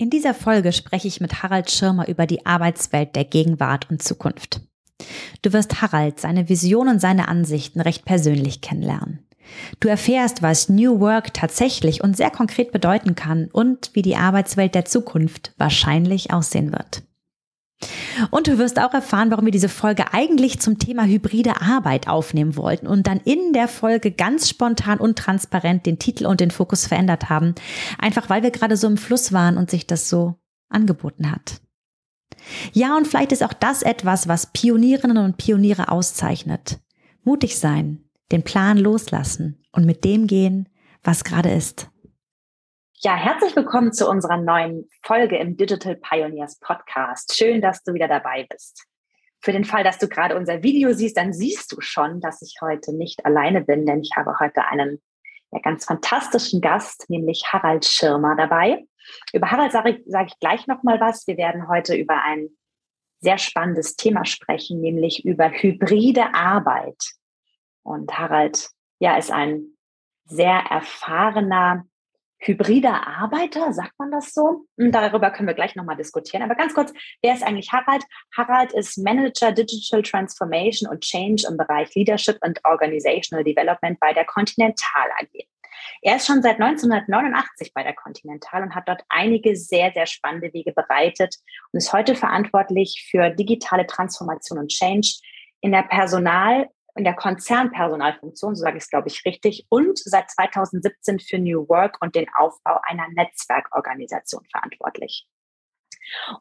In dieser Folge spreche ich mit Harald Schirmer über die Arbeitswelt der Gegenwart und Zukunft. Du wirst Harald, seine Vision und seine Ansichten recht persönlich kennenlernen. Du erfährst, was New Work tatsächlich und sehr konkret bedeuten kann und wie die Arbeitswelt der Zukunft wahrscheinlich aussehen wird. Und du wirst auch erfahren, warum wir diese Folge eigentlich zum Thema hybride Arbeit aufnehmen wollten und dann in der Folge ganz spontan und transparent den Titel und den Fokus verändert haben. Einfach weil wir gerade so im Fluss waren und sich das so angeboten hat. Ja, und vielleicht ist auch das etwas, was Pionierinnen und Pioniere auszeichnet. Mutig sein, den Plan loslassen und mit dem gehen, was gerade ist. Ja, herzlich willkommen zu unserer neuen Folge im Digital Pioneers Podcast. Schön, dass du wieder dabei bist. Für den Fall, dass du gerade unser Video siehst, dann siehst du schon, dass ich heute nicht alleine bin, denn ich habe heute einen ja, ganz fantastischen Gast, nämlich Harald Schirmer dabei. Über Harald sage ich, sage ich gleich nochmal was. Wir werden heute über ein sehr spannendes Thema sprechen, nämlich über hybride Arbeit. Und Harald, ja, ist ein sehr erfahrener hybrider Arbeiter, sagt man das so? Und darüber können wir gleich nochmal diskutieren. Aber ganz kurz, wer ist eigentlich Harald? Harald ist Manager Digital Transformation und Change im Bereich Leadership and Organizational Development bei der Continental AG. Er ist schon seit 1989 bei der Continental und hat dort einige sehr, sehr spannende Wege bereitet und ist heute verantwortlich für digitale Transformation und Change in der Personal- in der Konzernpersonalfunktion, so sage ich es, glaube ich, richtig, und seit 2017 für New Work und den Aufbau einer Netzwerkorganisation verantwortlich.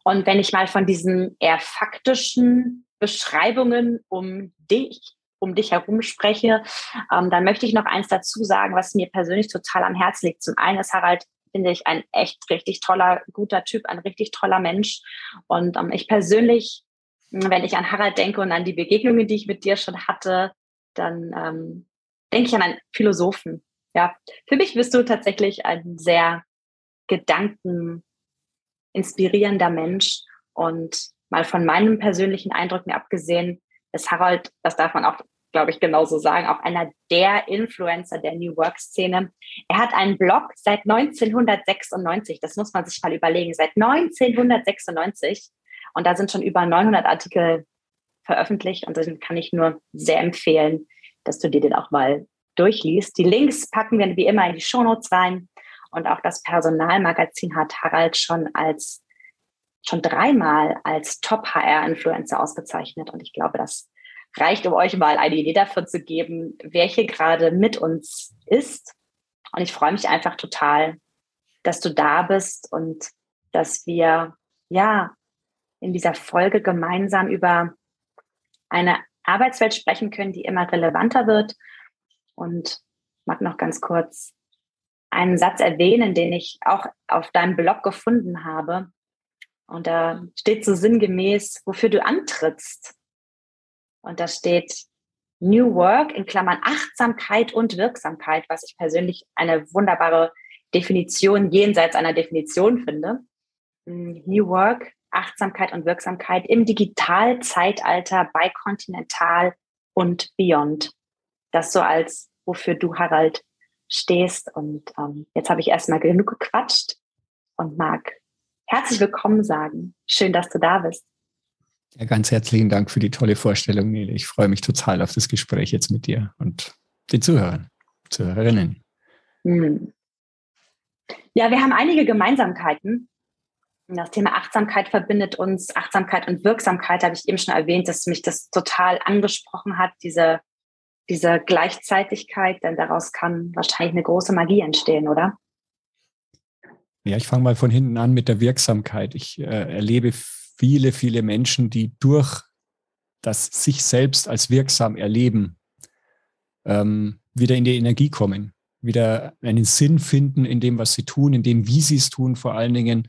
Und wenn ich mal von diesen eher faktischen Beschreibungen um dich, um dich herum spreche, ähm, dann möchte ich noch eins dazu sagen, was mir persönlich total am Herzen liegt. Zum einen ist Harald finde ich ein echt richtig toller, guter Typ, ein richtig toller Mensch. Und ähm, ich persönlich wenn ich an Harald denke und an die Begegnungen, die ich mit dir schon hatte, dann ähm, denke ich an einen Philosophen. Ja, für mich bist du tatsächlich ein sehr gedankeninspirierender Mensch und mal von meinen persönlichen Eindrücken abgesehen, ist Harald, das darf man auch, glaube ich, genauso sagen, auch einer der Influencer der New Work Szene. Er hat einen Blog seit 1996, das muss man sich mal überlegen, seit 1996 und da sind schon über 900 Artikel veröffentlicht und den kann ich nur sehr empfehlen, dass du dir den auch mal durchliest. Die Links packen wir wie immer in die Shownotes rein. Und auch das Personalmagazin hat Harald schon als schon dreimal als Top-HR-Influencer ausgezeichnet. Und ich glaube, das reicht, um euch mal eine Idee davon zu geben, wer hier gerade mit uns ist. Und ich freue mich einfach total, dass du da bist und dass wir ja in dieser Folge gemeinsam über eine Arbeitswelt sprechen können, die immer relevanter wird. Und mag noch ganz kurz einen Satz erwähnen, den ich auch auf deinem Blog gefunden habe. Und da steht so sinngemäß, wofür du antrittst. Und da steht New Work in Klammern Achtsamkeit und Wirksamkeit, was ich persönlich eine wunderbare Definition jenseits einer Definition finde. New Work Achtsamkeit und Wirksamkeit im Digitalzeitalter bei Continental und Beyond. Das so als, wofür du, Harald, stehst. Und ähm, jetzt habe ich erstmal genug gequatscht und mag herzlich willkommen sagen. Schön, dass du da bist. Ja, ganz herzlichen Dank für die tolle Vorstellung, Nele. Ich freue mich total auf das Gespräch jetzt mit dir und den Zuhörern, Zuhörerinnen. Hm. Ja, wir haben einige Gemeinsamkeiten Das Thema Achtsamkeit verbindet uns. Achtsamkeit und Wirksamkeit habe ich eben schon erwähnt, dass mich das total angesprochen hat, diese, diese Gleichzeitigkeit, denn daraus kann wahrscheinlich eine große Magie entstehen, oder? Ja, ich fange mal von hinten an mit der Wirksamkeit. Ich äh, erlebe viele, viele Menschen, die durch das sich selbst als wirksam erleben, ähm, wieder in die Energie kommen, wieder einen Sinn finden in dem, was sie tun, in dem, wie sie es tun, vor allen Dingen.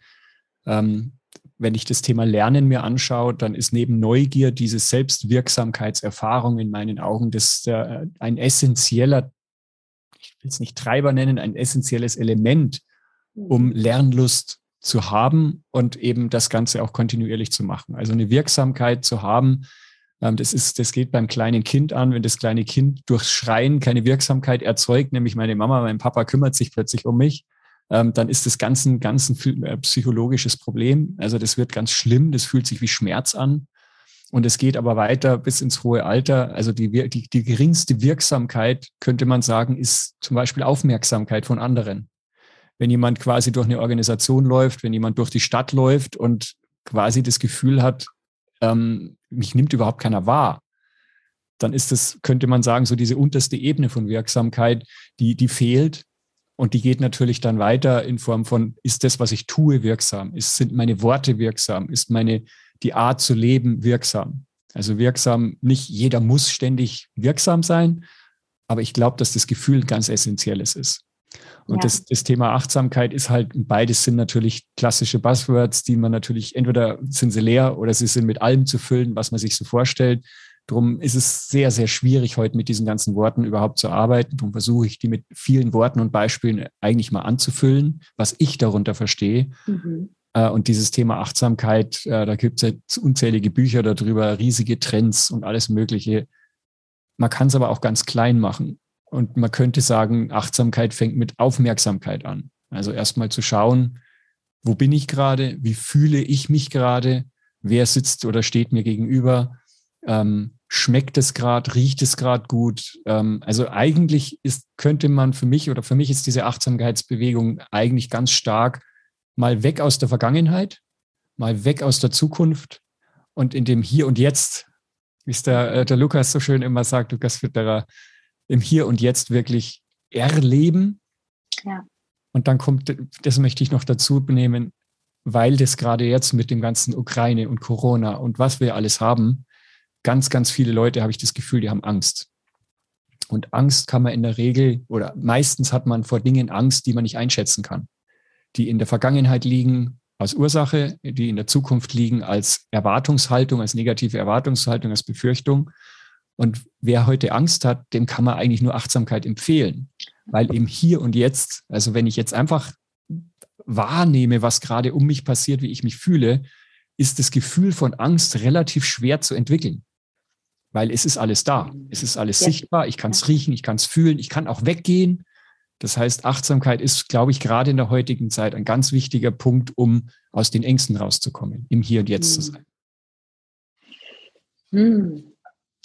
Ähm, wenn ich das Thema Lernen mir anschaue, dann ist neben Neugier diese Selbstwirksamkeitserfahrung in meinen Augen das äh, ein essentieller, ich will es nicht Treiber nennen, ein essentielles Element, um mhm. Lernlust zu haben und eben das Ganze auch kontinuierlich zu machen. Also eine Wirksamkeit zu haben, ähm, das ist, das geht beim kleinen Kind an, wenn das kleine Kind durchs Schreien keine Wirksamkeit erzeugt, nämlich meine Mama, mein Papa kümmert sich plötzlich um mich, ähm, dann ist das ganz ein, ganz ein äh, psychologisches Problem. Also das wird ganz schlimm, das fühlt sich wie Schmerz an. Und es geht aber weiter bis ins hohe Alter. Also die, die, die geringste Wirksamkeit, könnte man sagen, ist zum Beispiel Aufmerksamkeit von anderen. Wenn jemand quasi durch eine Organisation läuft, wenn jemand durch die Stadt läuft und quasi das Gefühl hat, ähm, mich nimmt überhaupt keiner wahr, dann ist das, könnte man sagen, so diese unterste Ebene von Wirksamkeit, die, die fehlt. Und die geht natürlich dann weiter in Form von, ist das, was ich tue, wirksam? Ist, sind meine Worte wirksam? Ist meine, die Art zu leben wirksam? Also wirksam, nicht jeder muss ständig wirksam sein, aber ich glaube, dass das Gefühl ganz essentielles ist. Und ja. das, das Thema Achtsamkeit ist halt, beides sind natürlich klassische Buzzwords, die man natürlich, entweder sind sie leer oder sie sind mit allem zu füllen, was man sich so vorstellt. Drum ist es sehr, sehr schwierig, heute mit diesen ganzen Worten überhaupt zu arbeiten. Darum versuche ich, die mit vielen Worten und Beispielen eigentlich mal anzufüllen, was ich darunter verstehe. Mhm. Äh, und dieses Thema Achtsamkeit, äh, da gibt es ja unzählige Bücher darüber, riesige Trends und alles Mögliche. Man kann es aber auch ganz klein machen. Und man könnte sagen, Achtsamkeit fängt mit Aufmerksamkeit an. Also erstmal zu schauen, wo bin ich gerade, wie fühle ich mich gerade, wer sitzt oder steht mir gegenüber, ähm, schmeckt es gerade, riecht es gerade gut. Ähm, also eigentlich ist, könnte man für mich oder für mich ist diese Achtsamkeitsbewegung eigentlich ganz stark mal weg aus der Vergangenheit, mal weg aus der Zukunft und in dem Hier und Jetzt, wie es der, äh, der Lukas so schön immer sagt, Lukas Fitterer, im Hier und Jetzt wirklich erleben. Ja. Und dann kommt, das möchte ich noch dazu nehmen, weil das gerade jetzt mit dem ganzen Ukraine und Corona und was wir alles haben, ganz, ganz viele Leute, habe ich das Gefühl, die haben Angst. Und Angst kann man in der Regel oder meistens hat man vor Dingen Angst, die man nicht einschätzen kann, die in der Vergangenheit liegen als Ursache, die in der Zukunft liegen als Erwartungshaltung, als negative Erwartungshaltung, als Befürchtung. Und wer heute Angst hat, dem kann man eigentlich nur Achtsamkeit empfehlen, weil im Hier und Jetzt, also wenn ich jetzt einfach wahrnehme, was gerade um mich passiert, wie ich mich fühle, ist das Gefühl von Angst relativ schwer zu entwickeln, weil es ist alles da, es ist alles ja. sichtbar, ich kann es riechen, ich kann es fühlen, ich kann auch weggehen. Das heißt, Achtsamkeit ist, glaube ich, gerade in der heutigen Zeit ein ganz wichtiger Punkt, um aus den Ängsten rauszukommen, im Hier und Jetzt hm. zu sein. Hm.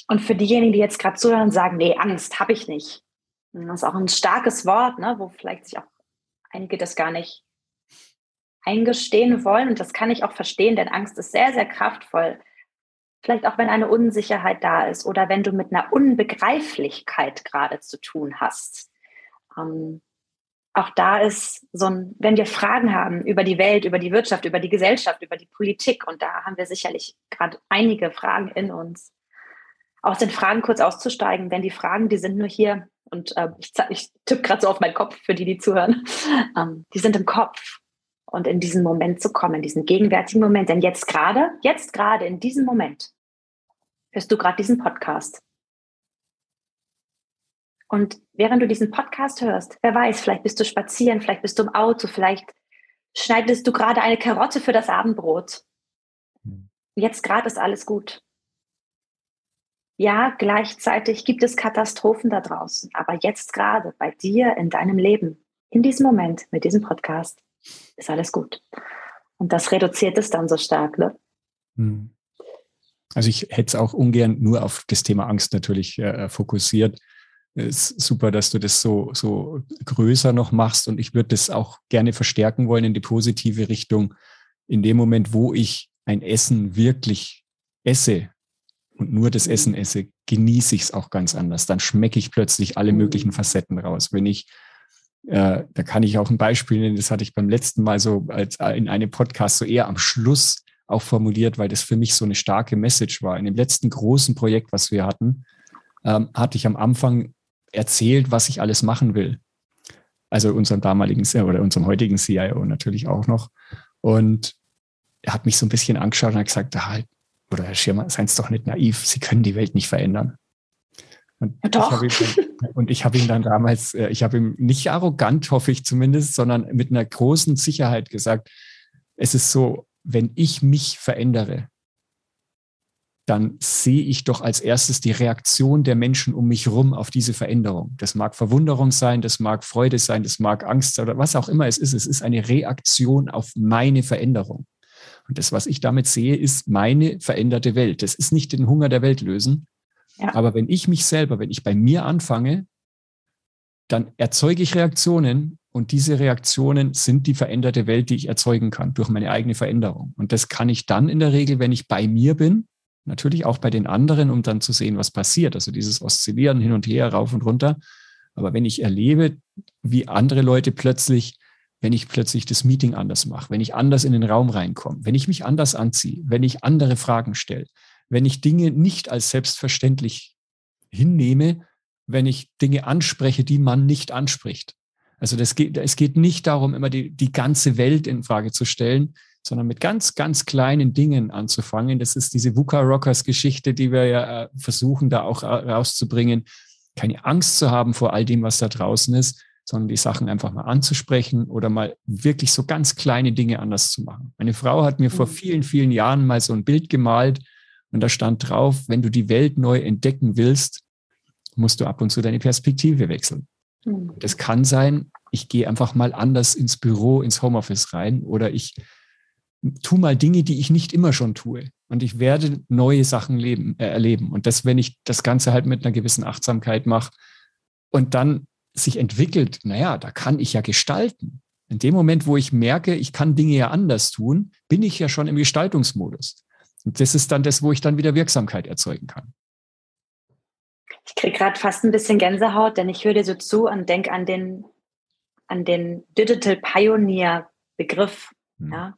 Und für diejenigen, die jetzt gerade zuhören und sagen, nee, Angst habe ich nicht. Das ist auch ein starkes Wort, ne, wo vielleicht sich auch einige das gar nicht eingestehen wollen. Und das kann ich auch verstehen, denn Angst ist sehr, sehr kraftvoll. Vielleicht auch, wenn eine Unsicherheit da ist oder wenn du mit einer Unbegreiflichkeit gerade zu tun hast. Ähm, auch da ist so ein, wenn wir Fragen haben über die Welt, über die Wirtschaft, über die Gesellschaft, über die Politik, und da haben wir sicherlich gerade einige Fragen in uns, aus den Fragen kurz auszusteigen, denn die Fragen, die sind nur hier und äh, ich, ich tippe gerade so auf meinen Kopf für die, die zuhören, ähm, die sind im Kopf und in diesen Moment zu kommen, in diesen gegenwärtigen Moment, denn jetzt gerade, jetzt gerade in diesem Moment hörst du gerade diesen Podcast. Und während du diesen Podcast hörst, wer weiß, vielleicht bist du spazieren, vielleicht bist du im Auto, vielleicht schneidest du gerade eine Karotte für das Abendbrot. Hm. Jetzt gerade ist alles gut. Ja, gleichzeitig gibt es Katastrophen da draußen, aber jetzt gerade bei dir in deinem Leben, in diesem Moment mit diesem Podcast, ist alles gut. Und das reduziert es dann so stark, ne? Hm. Also ich hätte es auch ungern nur auf das Thema Angst natürlich äh, fokussiert. Es ist super, dass du das so, so größer noch machst und ich würde das auch gerne verstärken wollen in die positive Richtung, in dem Moment, wo ich ein Essen wirklich esse und nur das Essen mhm. esse, genieße ich es auch ganz anders. Dann schmecke ich plötzlich alle möglichen mhm. Facetten raus. Wenn ich, äh, da kann ich auch ein Beispiel nennen, das hatte ich beim letzten Mal so als äh, in einem Podcast so eher am Schluss auch formuliert, weil das für mich so eine starke Message war. In dem letzten großen Projekt, was wir hatten, ähm, hatte ich am Anfang erzählt, was ich alles machen will. Also unserem damaligen oder unserem heutigen CIO natürlich auch noch. Und er hat mich so ein bisschen angeschaut und hat gesagt, ah, oder Herr Schirmer, seien Sie doch nicht naiv, Sie können die Welt nicht verändern. Und doch. Ich dann, und ich habe ihm dann damals, äh, ich habe ihm nicht arrogant, hoffe ich zumindest, sondern mit einer großen Sicherheit gesagt, es ist so, wenn ich mich verändere, dann sehe ich doch als erstes die Reaktion der Menschen um mich herum auf diese Veränderung. Das mag Verwunderung sein, das mag Freude sein, das mag Angst oder was auch immer es ist. Es ist eine Reaktion auf meine Veränderung. Und das, was ich damit sehe, ist meine veränderte Welt. Das ist nicht den Hunger der Welt lösen. Aber wenn ich mich selber, wenn ich bei mir anfange, dann erzeuge ich Reaktionen und diese Reaktionen sind die veränderte Welt, die ich erzeugen kann durch meine eigene Veränderung. Und das kann ich dann in der Regel, wenn ich bei mir bin, natürlich auch bei den anderen, um dann zu sehen, was passiert. Also dieses Oszillieren hin und her, rauf und runter. Aber wenn ich erlebe, wie andere Leute plötzlich wenn ich plötzlich das Meeting anders mache, wenn ich anders in den Raum reinkomme, wenn ich mich anders anziehe, wenn ich andere Fragen stelle, wenn ich Dinge nicht als selbstverständlich hinnehme, wenn ich Dinge anspreche, die man nicht anspricht. Also das geht, es geht nicht darum, immer die, die ganze Welt in Frage zu stellen, sondern mit ganz, ganz kleinen Dingen anzufangen. Das ist diese VUCA Rockers Geschichte, die wir ja äh, versuchen, da auch äh, rauszubringen. Keine Angst zu haben vor all dem, was da draußen ist, sondern die Sachen einfach mal anzusprechen oder mal wirklich so ganz kleine Dinge anders zu machen. Meine Frau hat mir vor mhm. vielen, vielen Jahren mal so ein Bild gemalt und da stand drauf, wenn du die Welt neu entdecken willst, musst du ab und zu deine Perspektive wechseln. Mhm. Das kann sein, ich gehe einfach mal anders ins Büro, ins Homeoffice rein oder ich tu mal Dinge, die ich nicht immer schon tue. Und ich werde neue Sachen leben, äh, erleben. Und das, wenn ich das Ganze halt mit einer gewissen Achtsamkeit mache und dann sich entwickelt, naja, da kann ich ja gestalten. In dem Moment, wo ich merke, ich kann Dinge ja anders tun, bin ich ja schon im Gestaltungsmodus. Und das ist dann das, wo ich dann wieder Wirksamkeit erzeugen kann. Ich kriege gerade fast ein bisschen Gänsehaut, denn ich höre dir so zu und denke an den, an den Digital Pioneer Begriff. Hm. Ja?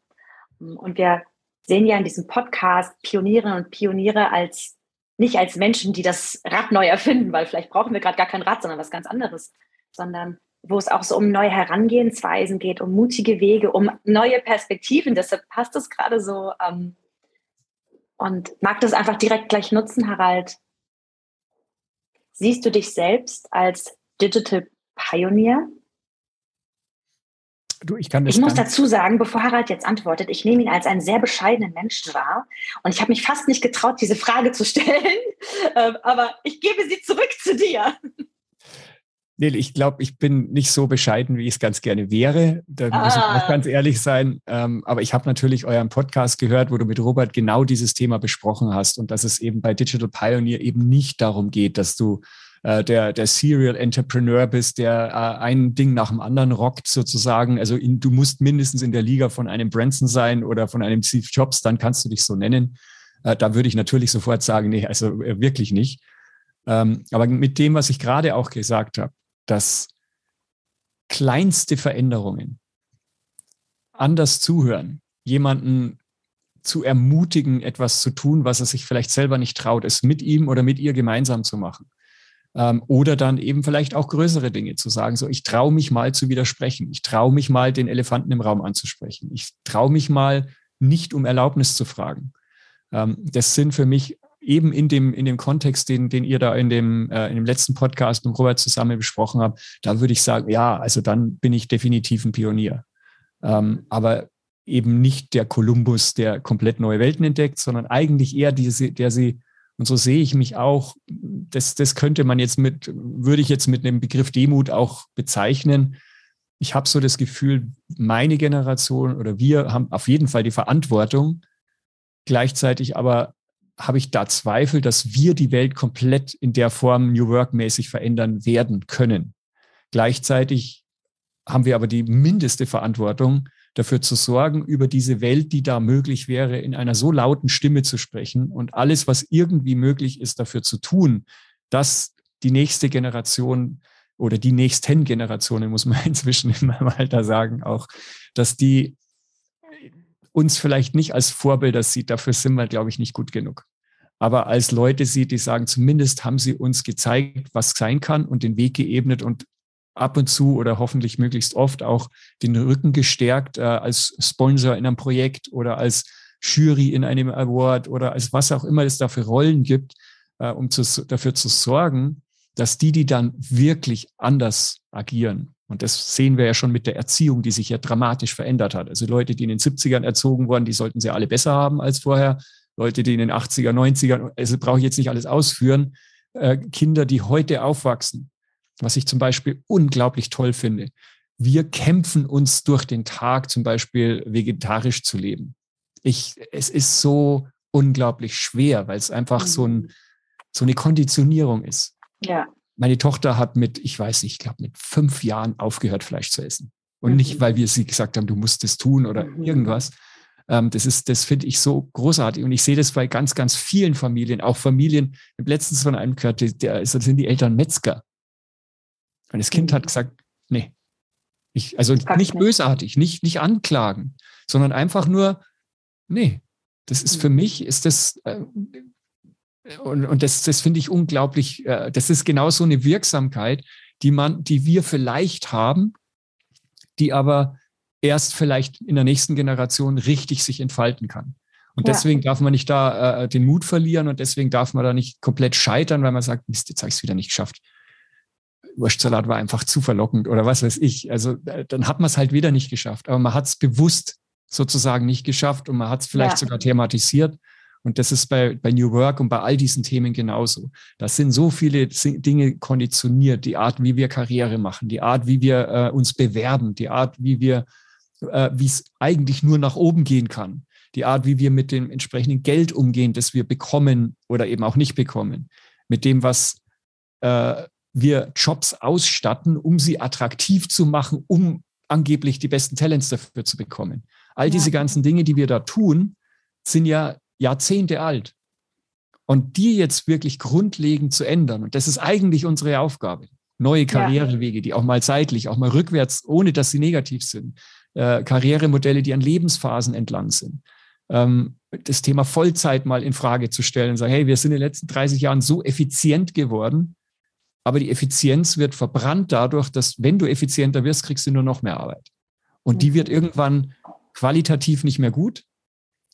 Und wir sehen ja in diesem Podcast Pionierinnen und Pioniere als nicht als Menschen, die das Rad neu erfinden, weil vielleicht brauchen wir gerade gar kein Rad, sondern was ganz anderes, sondern wo es auch so um neue Herangehensweisen geht, um mutige Wege, um neue Perspektiven. Deshalb passt es gerade so. Ähm, und mag das einfach direkt gleich nutzen, Harald. Siehst du dich selbst als Digital Pioneer? Du, ich, kann ich muss dazu sagen, bevor Harald jetzt antwortet, ich nehme ihn als einen sehr bescheidenen Menschen wahr und ich habe mich fast nicht getraut, diese Frage zu stellen, ähm, aber ich gebe sie zurück zu dir. Nee, ich glaube, ich bin nicht so bescheiden, wie ich es ganz gerne wäre. Da ah. muss ich auch ganz ehrlich sein. Ähm, aber ich habe natürlich euren Podcast gehört, wo du mit Robert genau dieses Thema besprochen hast und dass es eben bei Digital Pioneer eben nicht darum geht, dass du äh, der, der Serial Entrepreneur bist, der äh, ein Ding nach dem anderen rockt sozusagen. Also in, du musst mindestens in der Liga von einem Branson sein oder von einem Steve Jobs, dann kannst du dich so nennen. Äh, da würde ich natürlich sofort sagen, nee, also äh, wirklich nicht. Ähm, aber mit dem, was ich gerade auch gesagt habe, dass kleinste Veränderungen, anders zuhören, jemanden zu ermutigen, etwas zu tun, was er sich vielleicht selber nicht traut, es mit ihm oder mit ihr gemeinsam zu machen. Ähm, oder dann eben vielleicht auch größere Dinge zu sagen, so ich traue mich mal zu widersprechen, ich traue mich mal den Elefanten im Raum anzusprechen, ich traue mich mal nicht um Erlaubnis zu fragen. Ähm, das sind für mich eben in dem, in dem Kontext, den, den ihr da in dem, äh, in dem letzten Podcast mit Robert zusammen besprochen habt, da würde ich sagen, ja, also dann bin ich definitiv ein Pionier. Ähm, aber eben nicht der Kolumbus, der komplett neue Welten entdeckt, sondern eigentlich eher diese, der sie und so sehe ich mich auch, das, das könnte man jetzt mit, würde ich jetzt mit einem Begriff Demut auch bezeichnen. Ich habe so das Gefühl, meine Generation oder wir haben auf jeden Fall die Verantwortung. Gleichzeitig aber habe ich da Zweifel, dass wir die Welt komplett in der Form New Work mäßig verändern werden können. Gleichzeitig haben wir aber die mindeste Verantwortung, dafür zu sorgen, über diese Welt, die da möglich wäre, in einer so lauten Stimme zu sprechen und alles, was irgendwie möglich ist, dafür zu tun, dass die nächste Generation oder die nächsten Generationen, muss man inzwischen in meinem Alter sagen, auch, dass die uns vielleicht nicht als Vorbilder sieht. Dafür sind wir, glaube ich, nicht gut genug. Aber als Leute sieht, die sagen, zumindest haben sie uns gezeigt, was sein kann und den Weg geebnet und ab und zu oder hoffentlich möglichst oft auch den Rücken gestärkt äh, als Sponsor in einem Projekt oder als Jury in einem Award oder als was auch immer es da für Rollen gibt, äh, um zu, dafür zu sorgen, dass die, die dann wirklich anders agieren, und das sehen wir ja schon mit der Erziehung, die sich ja dramatisch verändert hat. Also Leute, die in den 70ern erzogen wurden, die sollten sie alle besser haben als vorher. Leute, die in den 80er, 90ern, also brauche ich jetzt nicht alles ausführen. Äh, Kinder, die heute aufwachsen, was ich zum Beispiel unglaublich toll finde. Wir kämpfen uns durch den Tag zum Beispiel vegetarisch zu leben. Ich, es ist so unglaublich schwer, weil es einfach mhm. so, ein, so eine Konditionierung ist. Ja. Meine Tochter hat mit, ich weiß nicht, ich glaube mit fünf Jahren aufgehört, Fleisch zu essen. Und mhm. nicht, weil wir sie gesagt haben, du musst es tun oder mhm. irgendwas. Ähm, das ist, das finde ich so großartig. Und ich sehe das bei ganz, ganz vielen Familien, auch Familien. Ich habe letztens von einem gehört, der, das sind die Eltern Metzger. Und das Kind hat mhm. gesagt, nee. Ich, also nicht bösartig, nicht, nicht anklagen, sondern einfach nur, nee, das ist für mhm. mich, ist das, äh, und, und das, das finde ich unglaublich, äh, das ist genau so eine Wirksamkeit, die man, die wir vielleicht haben, die aber erst vielleicht in der nächsten Generation richtig sich entfalten kann. Und ja. deswegen darf man nicht da äh, den Mut verlieren und deswegen darf man da nicht komplett scheitern, weil man sagt, Mist, jetzt habe ich es wieder nicht geschafft. Wurstsalat war einfach zu verlockend oder was weiß ich. Also äh, dann hat man es halt wieder nicht geschafft. Aber man hat es bewusst sozusagen nicht geschafft und man hat es vielleicht ja. sogar thematisiert. Und das ist bei, bei New Work und bei all diesen Themen genauso. Das sind so viele Dinge konditioniert. Die Art, wie wir Karriere machen, die Art, wie wir äh, uns bewerben, die Art, wie wir, äh, wie es eigentlich nur nach oben gehen kann, die Art, wie wir mit dem entsprechenden Geld umgehen, das wir bekommen oder eben auch nicht bekommen, mit dem, was äh, wir Jobs ausstatten, um sie attraktiv zu machen, um angeblich die besten Talents dafür zu bekommen. All diese ganzen Dinge, die wir da tun, sind ja Jahrzehnte alt. Und die jetzt wirklich grundlegend zu ändern, und das ist eigentlich unsere Aufgabe. Neue Karrierewege, die auch mal seitlich, auch mal rückwärts, ohne dass sie negativ sind. Äh, Karrieremodelle, die an Lebensphasen entlang sind. Ähm, das Thema Vollzeit mal in Frage zu stellen und sagen, hey, wir sind in den letzten 30 Jahren so effizient geworden, aber die Effizienz wird verbrannt dadurch, dass wenn du effizienter wirst, kriegst du nur noch mehr Arbeit. Und die wird mhm. irgendwann qualitativ nicht mehr gut.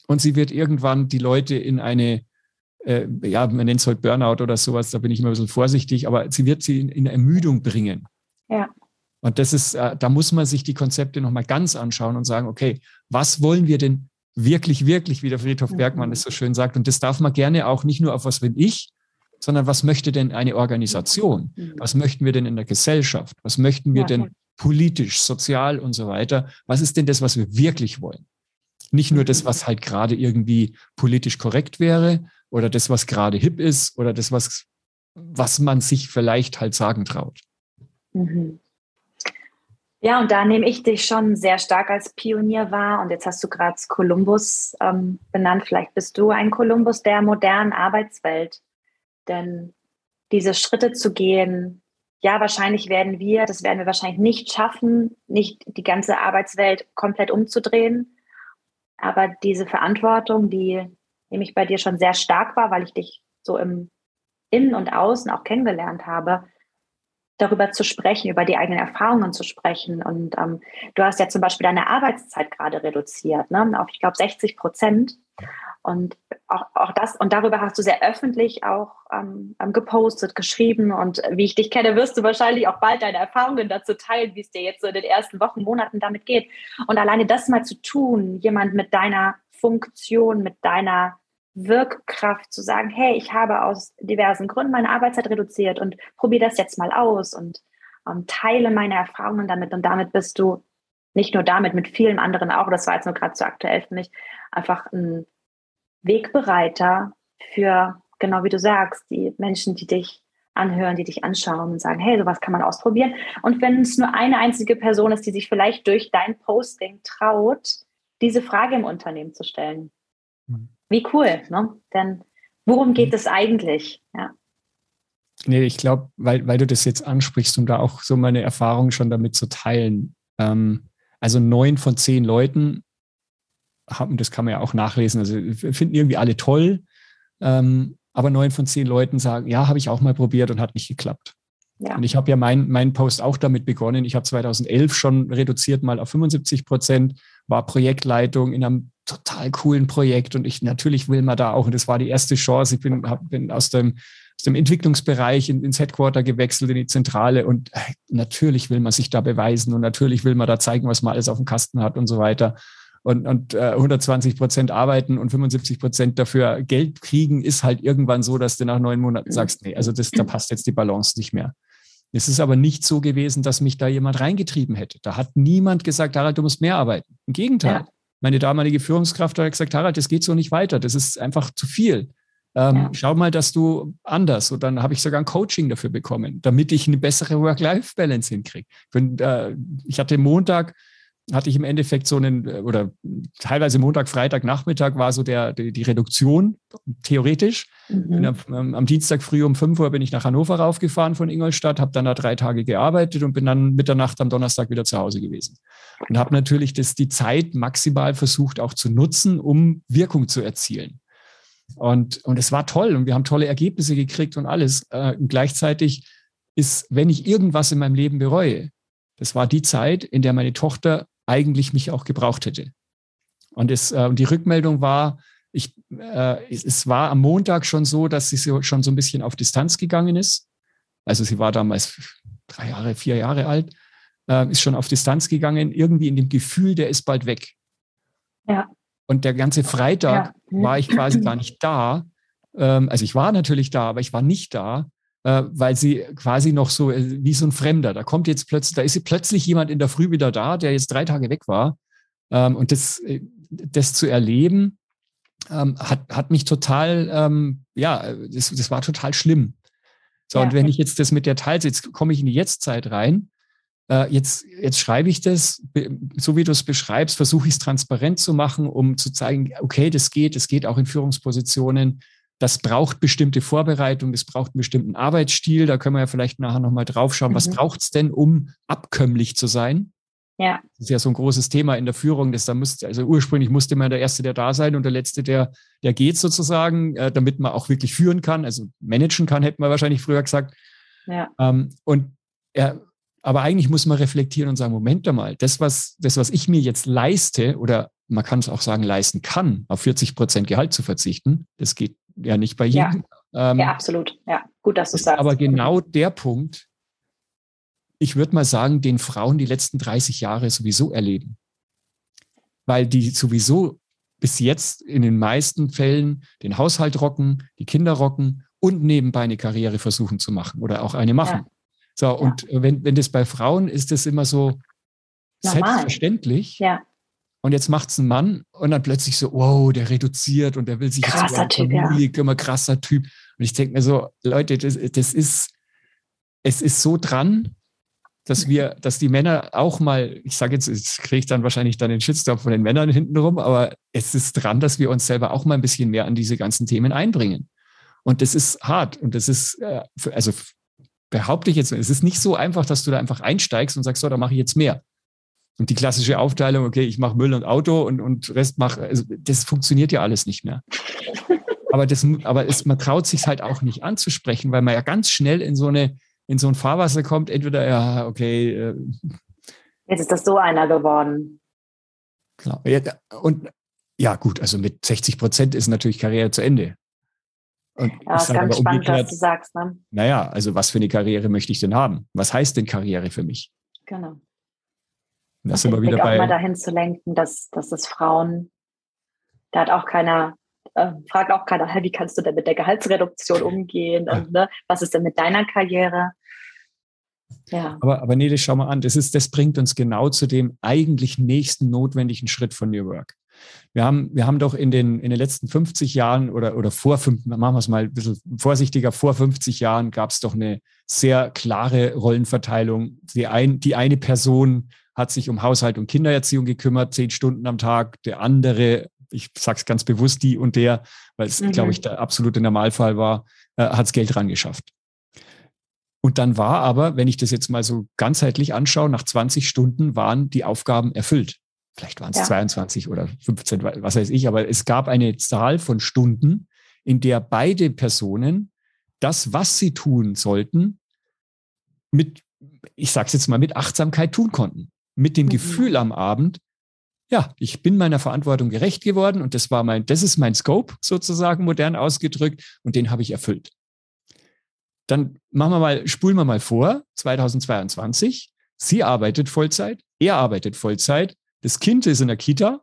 Und sie wird irgendwann die Leute in eine, äh, ja, man nennt es heute Burnout oder sowas, da bin ich immer ein bisschen vorsichtig, aber sie wird sie in, in Ermüdung bringen. Ja. Und das ist, äh, da muss man sich die Konzepte nochmal ganz anschauen und sagen, okay, was wollen wir denn wirklich, wirklich, wie der Friedhof Bergmann mhm. es so schön sagt. Und das darf man gerne auch nicht nur auf was will ich, sondern was möchte denn eine Organisation? Mhm. Was möchten wir denn in der Gesellschaft? Was möchten wir denn politisch, sozial und so weiter? Was ist denn das, was wir wirklich wollen? Nicht nur das, mhm. was halt gerade irgendwie politisch korrekt wäre oder das, was gerade hip ist oder das, was, was man sich vielleicht halt sagen traut. Mhm. Ja, und da nehme ich dich schon sehr stark als Pionier wahr. Und jetzt hast du gerade Kolumbus ähm, benannt. Vielleicht bist du ein Kolumbus der modernen Arbeitswelt. Denn diese Schritte zu gehen, ja, wahrscheinlich werden wir, das werden wir wahrscheinlich nicht schaffen, nicht die ganze Arbeitswelt komplett umzudrehen. Aber diese Verantwortung, die nämlich bei dir schon sehr stark war, weil ich dich so im Innen und Außen auch kennengelernt habe, darüber zu sprechen, über die eigenen Erfahrungen zu sprechen. Und ähm, du hast ja zum Beispiel deine Arbeitszeit gerade reduziert, ne? auf, ich glaube, 60 Prozent. Und auch, auch das, und darüber hast du sehr öffentlich auch ähm, ähm, gepostet, geschrieben. Und wie ich dich kenne, wirst du wahrscheinlich auch bald deine Erfahrungen dazu teilen, wie es dir jetzt so in den ersten Wochen, Monaten damit geht. Und alleine das mal zu tun, jemand mit deiner Funktion, mit deiner Wirkkraft zu sagen, hey, ich habe aus diversen Gründen meine Arbeitszeit reduziert und probiere das jetzt mal aus und ähm, teile meine Erfahrungen damit. Und damit bist du nicht nur damit, mit vielen anderen auch, das war jetzt nur gerade so aktuell für mich, einfach ein Wegbereiter für, genau wie du sagst, die Menschen, die dich anhören, die dich anschauen und sagen, hey, sowas kann man ausprobieren. Und wenn es nur eine einzige Person ist, die sich vielleicht durch dein Posting traut, diese Frage im Unternehmen zu stellen. Mhm. Wie cool, ne? Denn worum geht mhm. es eigentlich? Ja. Nee, ich glaube, weil, weil du das jetzt ansprichst, um da auch so meine Erfahrungen schon damit zu teilen. Ähm, also neun von zehn Leuten haben, das kann man ja auch nachlesen, also finden irgendwie alle toll, ähm, aber neun von zehn Leuten sagen, ja, habe ich auch mal probiert und hat nicht geklappt. Ja. Und ich habe ja meinen mein Post auch damit begonnen. Ich habe 2011 schon reduziert mal auf 75 Prozent, war Projektleitung in einem total coolen Projekt und ich natürlich will man da auch und das war die erste Chance. Ich bin, hab, bin aus dem aus dem Entwicklungsbereich in, ins Headquarter gewechselt, in die Zentrale und äh, natürlich will man sich da beweisen und natürlich will man da zeigen, was man alles auf dem Kasten hat und so weiter. Und, und äh, 120 Prozent arbeiten und 75 Prozent dafür Geld kriegen, ist halt irgendwann so, dass du nach neun Monaten sagst, nee, also das, da passt jetzt die Balance nicht mehr. Es ist aber nicht so gewesen, dass mich da jemand reingetrieben hätte. Da hat niemand gesagt, Harald, du musst mehr arbeiten. Im Gegenteil. Ja. Meine damalige Führungskraft hat gesagt, Harald, das geht so nicht weiter. Das ist einfach zu viel. Ähm, ja. Schau mal, dass du anders. Und dann habe ich sogar ein Coaching dafür bekommen, damit ich eine bessere Work-Life-Balance hinkriege. Äh, ich hatte Montag, hatte ich im Endeffekt so einen, äh, oder teilweise Montag, Freitag, Nachmittag war so der, die, die Reduktion, theoretisch. Mhm. Am, am, Dienstag früh um 5 Uhr bin ich nach Hannover raufgefahren von Ingolstadt, habe dann da drei Tage gearbeitet und bin dann Mitternacht am Donnerstag wieder zu Hause gewesen. Und habe natürlich das, die Zeit maximal versucht auch zu nutzen, um Wirkung zu erzielen. Und, und es war toll und wir haben tolle Ergebnisse gekriegt und alles. Äh, und gleichzeitig ist, wenn ich irgendwas in meinem Leben bereue, das war die Zeit, in der meine Tochter eigentlich mich auch gebraucht hätte. Und, es, äh, die Rückmeldung war, ich, äh, es, es, war am Montag schon so, dass sie so, schon so ein bisschen auf Distanz gegangen ist. Also sie war damals drei Jahre, vier Jahre alt, äh, ist schon auf Distanz gegangen, irgendwie in dem Gefühl, der ist bald weg. Ja. Und der ganze Freitag ja. war ich quasi gar nicht da. Ähm, also ich war natürlich da, aber ich war nicht da, äh, weil sie quasi noch so äh, wie so ein Fremder. Da kommt jetzt plötzlich, da ist plötzlich jemand in der Früh wieder da, der jetzt drei Tage weg war. Ähm, und das, äh, das zu erleben, ähm, hat, hat mich total, ja, das, das war total schlimm. So, ja. und wenn ich jetzt das mit der teile, jetzt komme ich in die Jetztzeit rein, äh, jetzt, jetzt schreibe ich das, so wie du es beschreibst, versuche ich es transparent zu machen, um zu zeigen, okay, das geht, es geht auch in Führungspositionen. Das braucht bestimmte Vorbereitung, das braucht einen bestimmten Arbeitsstil. Da können wir ja vielleicht nachher nochmal drauf schauen. Mhm. Was braucht es denn, um abkömmlich zu sein? Ja. Das ist ja so ein großes Thema in der Führung, dass da musste, also ursprünglich musste man der Erste, der da sein und der Letzte, der, der geht sozusagen, äh, damit man auch wirklich führen kann, also managen kann, hätten wir wahrscheinlich früher gesagt. Ja. Ähm, und er, aber eigentlich muss man reflektieren und sagen, Moment mal, das, was, das, was ich mir jetzt leiste, oder man kann es auch sagen, leisten kann, auf 40 Prozent Gehalt zu verzichten, das geht ja nicht bei jedem. Ja, ähm, ja absolut. Ja, gut, dass du sagst. Aber genau der Punkt, ich würde mal sagen, den Frauen die letzten 30 Jahre sowieso erleben. Weil die sowieso bis jetzt in den meisten Fällen den Haushalt rocken, die Kinder rocken und nebenbei eine Karriere versuchen zu machen oder auch eine machen. Ja. So, ja. und wenn, wenn das bei Frauen ist, das immer so Normal. selbstverständlich. Ja. Und jetzt macht es ein Mann und dann plötzlich so, wow, der reduziert und der will sich krasser jetzt typ, Familie, ja. immer krasser Typ. Und ich denke mir so, Leute, das, das ist, es ist so dran, dass wir, dass die Männer auch mal, ich sage jetzt, jetzt kriege ich dann wahrscheinlich dann den Shitstorm von den Männern hintenrum, aber es ist dran, dass wir uns selber auch mal ein bisschen mehr an diese ganzen Themen einbringen. Und das ist hart und das ist, äh, also behaupte ich jetzt, es ist nicht so einfach, dass du da einfach einsteigst und sagst, so, da mache ich jetzt mehr. Und die klassische Aufteilung, okay, ich mache Müll und Auto und, und Rest mache, also das funktioniert ja alles nicht mehr. Aber, das, aber es, man traut sich halt auch nicht anzusprechen, weil man ja ganz schnell in so eine, in so ein Fahrwasser kommt, entweder, ja, okay. Äh, Jetzt ist das so einer geworden. Klar. Ja, und ja, gut, also mit 60 Prozent ist natürlich Karriere zu Ende. Und ja, ist ganz spannend, was du sagst. Ne? Naja, also was für eine Karriere möchte ich denn haben? Was heißt denn Karriere für mich? Genau. Das sind wir wieder bei. auch mal dahin zu lenken, dass, dass das Frauen, da hat auch keiner, äh, fragt auch keiner, wie kannst du denn mit der Gehaltsreduktion umgehen? Ja. Und, ne, was ist denn mit deiner Karriere? Ja. Aber, aber nee, das schau mal an, das, ist, das bringt uns genau zu dem eigentlich nächsten notwendigen Schritt von New Work. Wir haben, wir haben doch in den, in den letzten 50 Jahren oder, oder vor fünf, machen wir es mal ein bisschen vorsichtiger, vor 50 Jahren gab es doch eine sehr klare Rollenverteilung. Die, ein, die eine Person hat sich um Haushalt und Kindererziehung gekümmert, zehn Stunden am Tag. Der andere, ich sage es ganz bewusst, die und der, weil es, mhm. glaube ich, der absolute Normalfall war, äh, hat das Geld rangeschafft. Und dann war aber, wenn ich das jetzt mal so ganzheitlich anschaue, nach 20 Stunden waren die Aufgaben erfüllt. Vielleicht waren es ja. 22 oder 15, was weiß ich, aber es gab eine Zahl von Stunden, in der beide Personen das, was sie tun sollten, mit, ich sage es jetzt mal, mit Achtsamkeit tun konnten. Mit dem mhm. Gefühl am Abend, ja, ich bin meiner Verantwortung gerecht geworden und das war mein, das ist mein Scope sozusagen modern ausgedrückt und den habe ich erfüllt. Dann machen wir mal, spulen wir mal vor, 2022. Sie arbeitet Vollzeit, er arbeitet Vollzeit, das Kind ist in der Kita,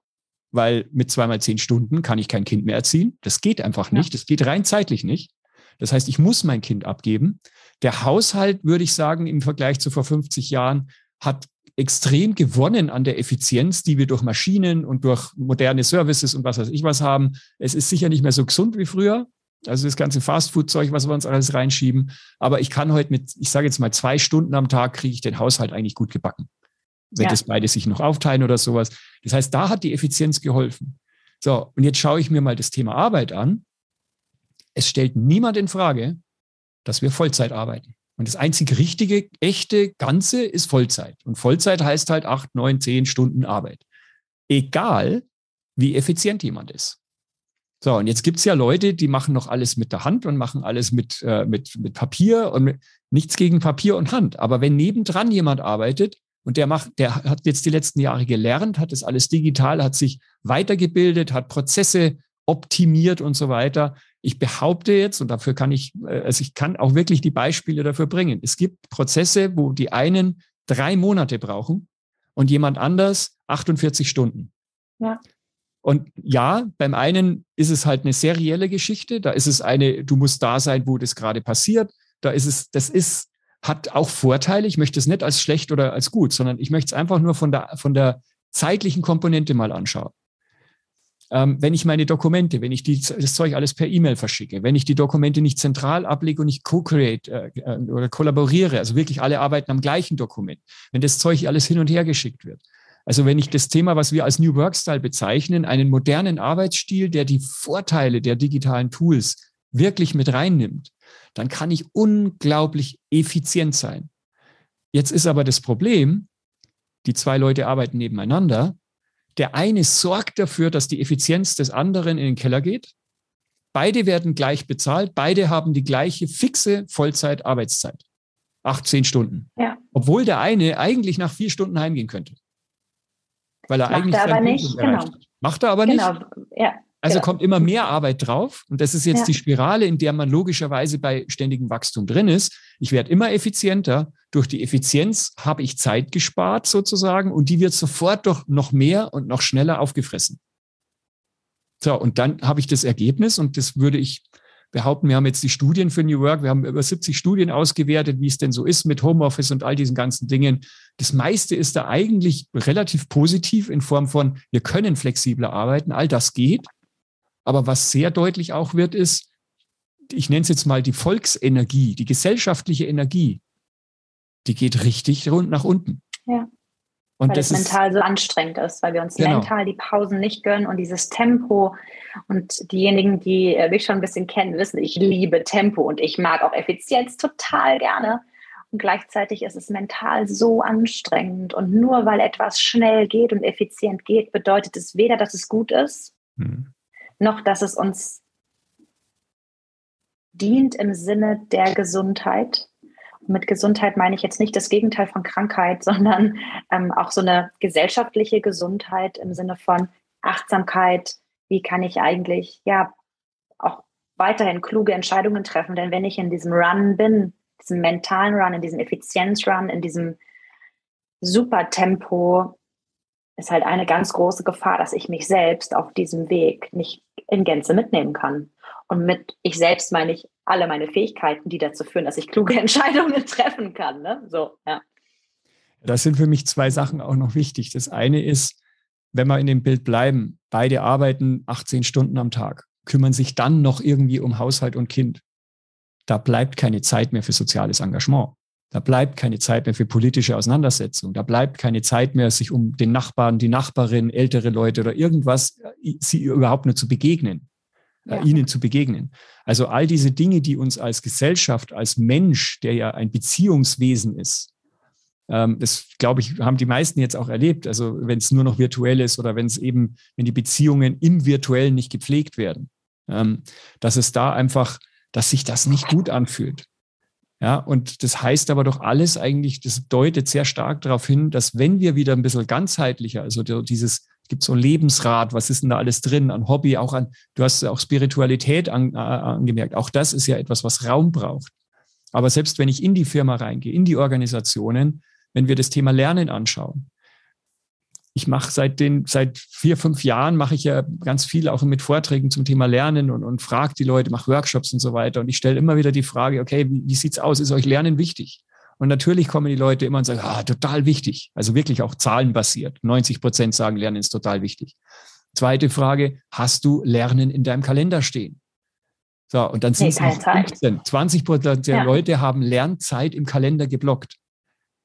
weil mit zweimal zehn Stunden kann ich kein Kind mehr erziehen. Das geht einfach nicht. Ja. Das geht rein zeitlich nicht. Das heißt, ich muss mein Kind abgeben. Der Haushalt, würde ich sagen, im Vergleich zu vor 50 Jahren, hat extrem gewonnen an der Effizienz, die wir durch Maschinen und durch moderne Services und was weiß ich was haben. Es ist sicher nicht mehr so gesund wie früher. Also das ganze Fastfood-Zeug, was wir uns alles reinschieben. Aber ich kann heute mit, ich sage jetzt mal zwei Stunden am Tag, kriege ich den Haushalt eigentlich gut gebacken wenn ja. das beide sich noch aufteilen oder sowas. Das heißt, da hat die Effizienz geholfen. So, und jetzt schaue ich mir mal das Thema Arbeit an. Es stellt niemand in Frage, dass wir Vollzeit arbeiten. Und das einzig richtige, echte Ganze ist Vollzeit. Und Vollzeit heißt halt acht, neun, zehn Stunden Arbeit. Egal, wie effizient jemand ist. So, und jetzt gibt es ja Leute, die machen noch alles mit der Hand und machen alles mit, äh, mit, mit Papier und mit, nichts gegen Papier und Hand. Aber wenn nebendran jemand arbeitet, und der macht, der hat jetzt die letzten Jahre gelernt, hat das alles digital, hat sich weitergebildet, hat Prozesse optimiert und so weiter. Ich behaupte jetzt, und dafür kann ich, äh, also ich kann auch wirklich die Beispiele dafür bringen. Es gibt Prozesse, wo die einen drei Monate brauchen und jemand anders 48 Stunden. Ja. Und ja, beim einen ist es halt eine serielle Geschichte. Da ist es eine, du musst da sein, wo das gerade passiert. Da ist es, das ist hat auch Vorteile. Ich möchte es nicht als schlecht oder als gut, sondern ich möchte es einfach nur von der, von der zeitlichen Komponente mal anschauen. Ähm, wenn ich meine Dokumente, wenn ich die, das Zeug alles per E-Mail verschicke, wenn ich die Dokumente nicht zentral ablege und ich co-create äh, äh, oder kollaboriere, also wirklich alle arbeiten am gleichen Dokument, wenn das Zeug alles hin und her geschickt wird. Also wenn ich das Thema, was wir als New Work Style bezeichnen, einen modernen Arbeitsstil, der die Vorteile der digitalen Tools wirklich mit reinnimmt, dann kann ich unglaublich effizient sein. Jetzt ist aber das Problem, die zwei Leute arbeiten nebeneinander. Der eine sorgt dafür, dass die Effizienz des anderen in den Keller geht. Beide werden gleich bezahlt. Beide haben die gleiche fixe Vollzeit-Arbeitszeit. Acht, zehn Stunden. Ja. Obwohl der eine eigentlich nach vier Stunden heimgehen könnte. Weil er Macht eigentlich. Er aber nicht, genau. Macht er aber genau. nicht. Ja. Also ja. kommt immer mehr Arbeit drauf. Und das ist jetzt ja. die Spirale, in der man logischerweise bei ständigem Wachstum drin ist. Ich werde immer effizienter. Durch die Effizienz habe ich Zeit gespart sozusagen und die wird sofort doch noch mehr und noch schneller aufgefressen. So, und dann habe ich das Ergebnis und das würde ich behaupten, wir haben jetzt die Studien für New Work, wir haben über 70 Studien ausgewertet, wie es denn so ist mit Homeoffice und all diesen ganzen Dingen. Das meiste ist da eigentlich relativ positiv in Form von, wir können flexibler arbeiten, all das geht. Aber was sehr deutlich auch wird, ist, ich nenne es jetzt mal die Volksenergie, die gesellschaftliche Energie, die geht richtig rund nach unten. Ja. Und weil das es mental so anstrengend ist, weil wir uns genau. mental die Pausen nicht gönnen und dieses Tempo. Und diejenigen, die äh, mich schon ein bisschen kennen, wissen, ich liebe Tempo und ich mag auch Effizienz total gerne. Und gleichzeitig ist es mental so anstrengend. Und nur weil etwas schnell geht und effizient geht, bedeutet es weder, dass es gut ist, hm noch dass es uns dient im Sinne der Gesundheit. Und mit Gesundheit meine ich jetzt nicht das Gegenteil von Krankheit, sondern ähm, auch so eine gesellschaftliche Gesundheit im Sinne von Achtsamkeit. Wie kann ich eigentlich ja auch weiterhin kluge Entscheidungen treffen? Denn wenn ich in diesem Run bin, diesem mentalen Run, in diesem Effizienzrun, in diesem Supertempo, ist halt eine ganz große Gefahr, dass ich mich selbst auf diesem Weg nicht in Gänze mitnehmen kann. Und mit ich selbst meine ich alle meine Fähigkeiten, die dazu führen, dass ich kluge Entscheidungen treffen kann. Ne? So, ja. Das sind für mich zwei Sachen auch noch wichtig. Das eine ist, wenn wir in dem Bild bleiben, beide arbeiten 18 Stunden am Tag, kümmern sich dann noch irgendwie um Haushalt und Kind. Da bleibt keine Zeit mehr für soziales Engagement. Da bleibt keine Zeit mehr für politische Auseinandersetzung. Da bleibt keine Zeit mehr, sich um den Nachbarn, die Nachbarin, ältere Leute oder irgendwas, äh, sie überhaupt nur zu begegnen, äh, ja. ihnen zu begegnen. Also all diese Dinge, die uns als Gesellschaft, als Mensch, der ja ein Beziehungswesen ist, ähm, das glaube ich, haben die meisten jetzt auch erlebt. Also wenn es nur noch virtuell ist oder wenn es eben, wenn die Beziehungen im Virtuellen nicht gepflegt werden, ähm, dass es da einfach, dass sich das nicht gut anfühlt. Ja, und das heißt aber doch alles eigentlich, das deutet sehr stark darauf hin, dass wenn wir wieder ein bisschen ganzheitlicher, also dieses, gibt so ein Lebensrat, was ist denn da alles drin, an Hobby, auch an, du hast auch Spiritualität an, äh, angemerkt, auch das ist ja etwas, was Raum braucht. Aber selbst wenn ich in die Firma reingehe, in die Organisationen, wenn wir das Thema Lernen anschauen, ich mache seit den, seit vier, fünf Jahren mache ich ja ganz viel auch mit Vorträgen zum Thema Lernen und, und frage die Leute, mache Workshops und so weiter. Und ich stelle immer wieder die Frage, okay, wie, wie sieht's aus? Ist euch Lernen wichtig? Und natürlich kommen die Leute immer und sagen, ah, total wichtig. Also wirklich auch zahlenbasiert. 90 Prozent sagen, Lernen ist total wichtig. Zweite Frage, hast du Lernen in deinem Kalender stehen? So, und dann sind es 15. 20 Prozent der ja. Leute haben Lernzeit im Kalender geblockt.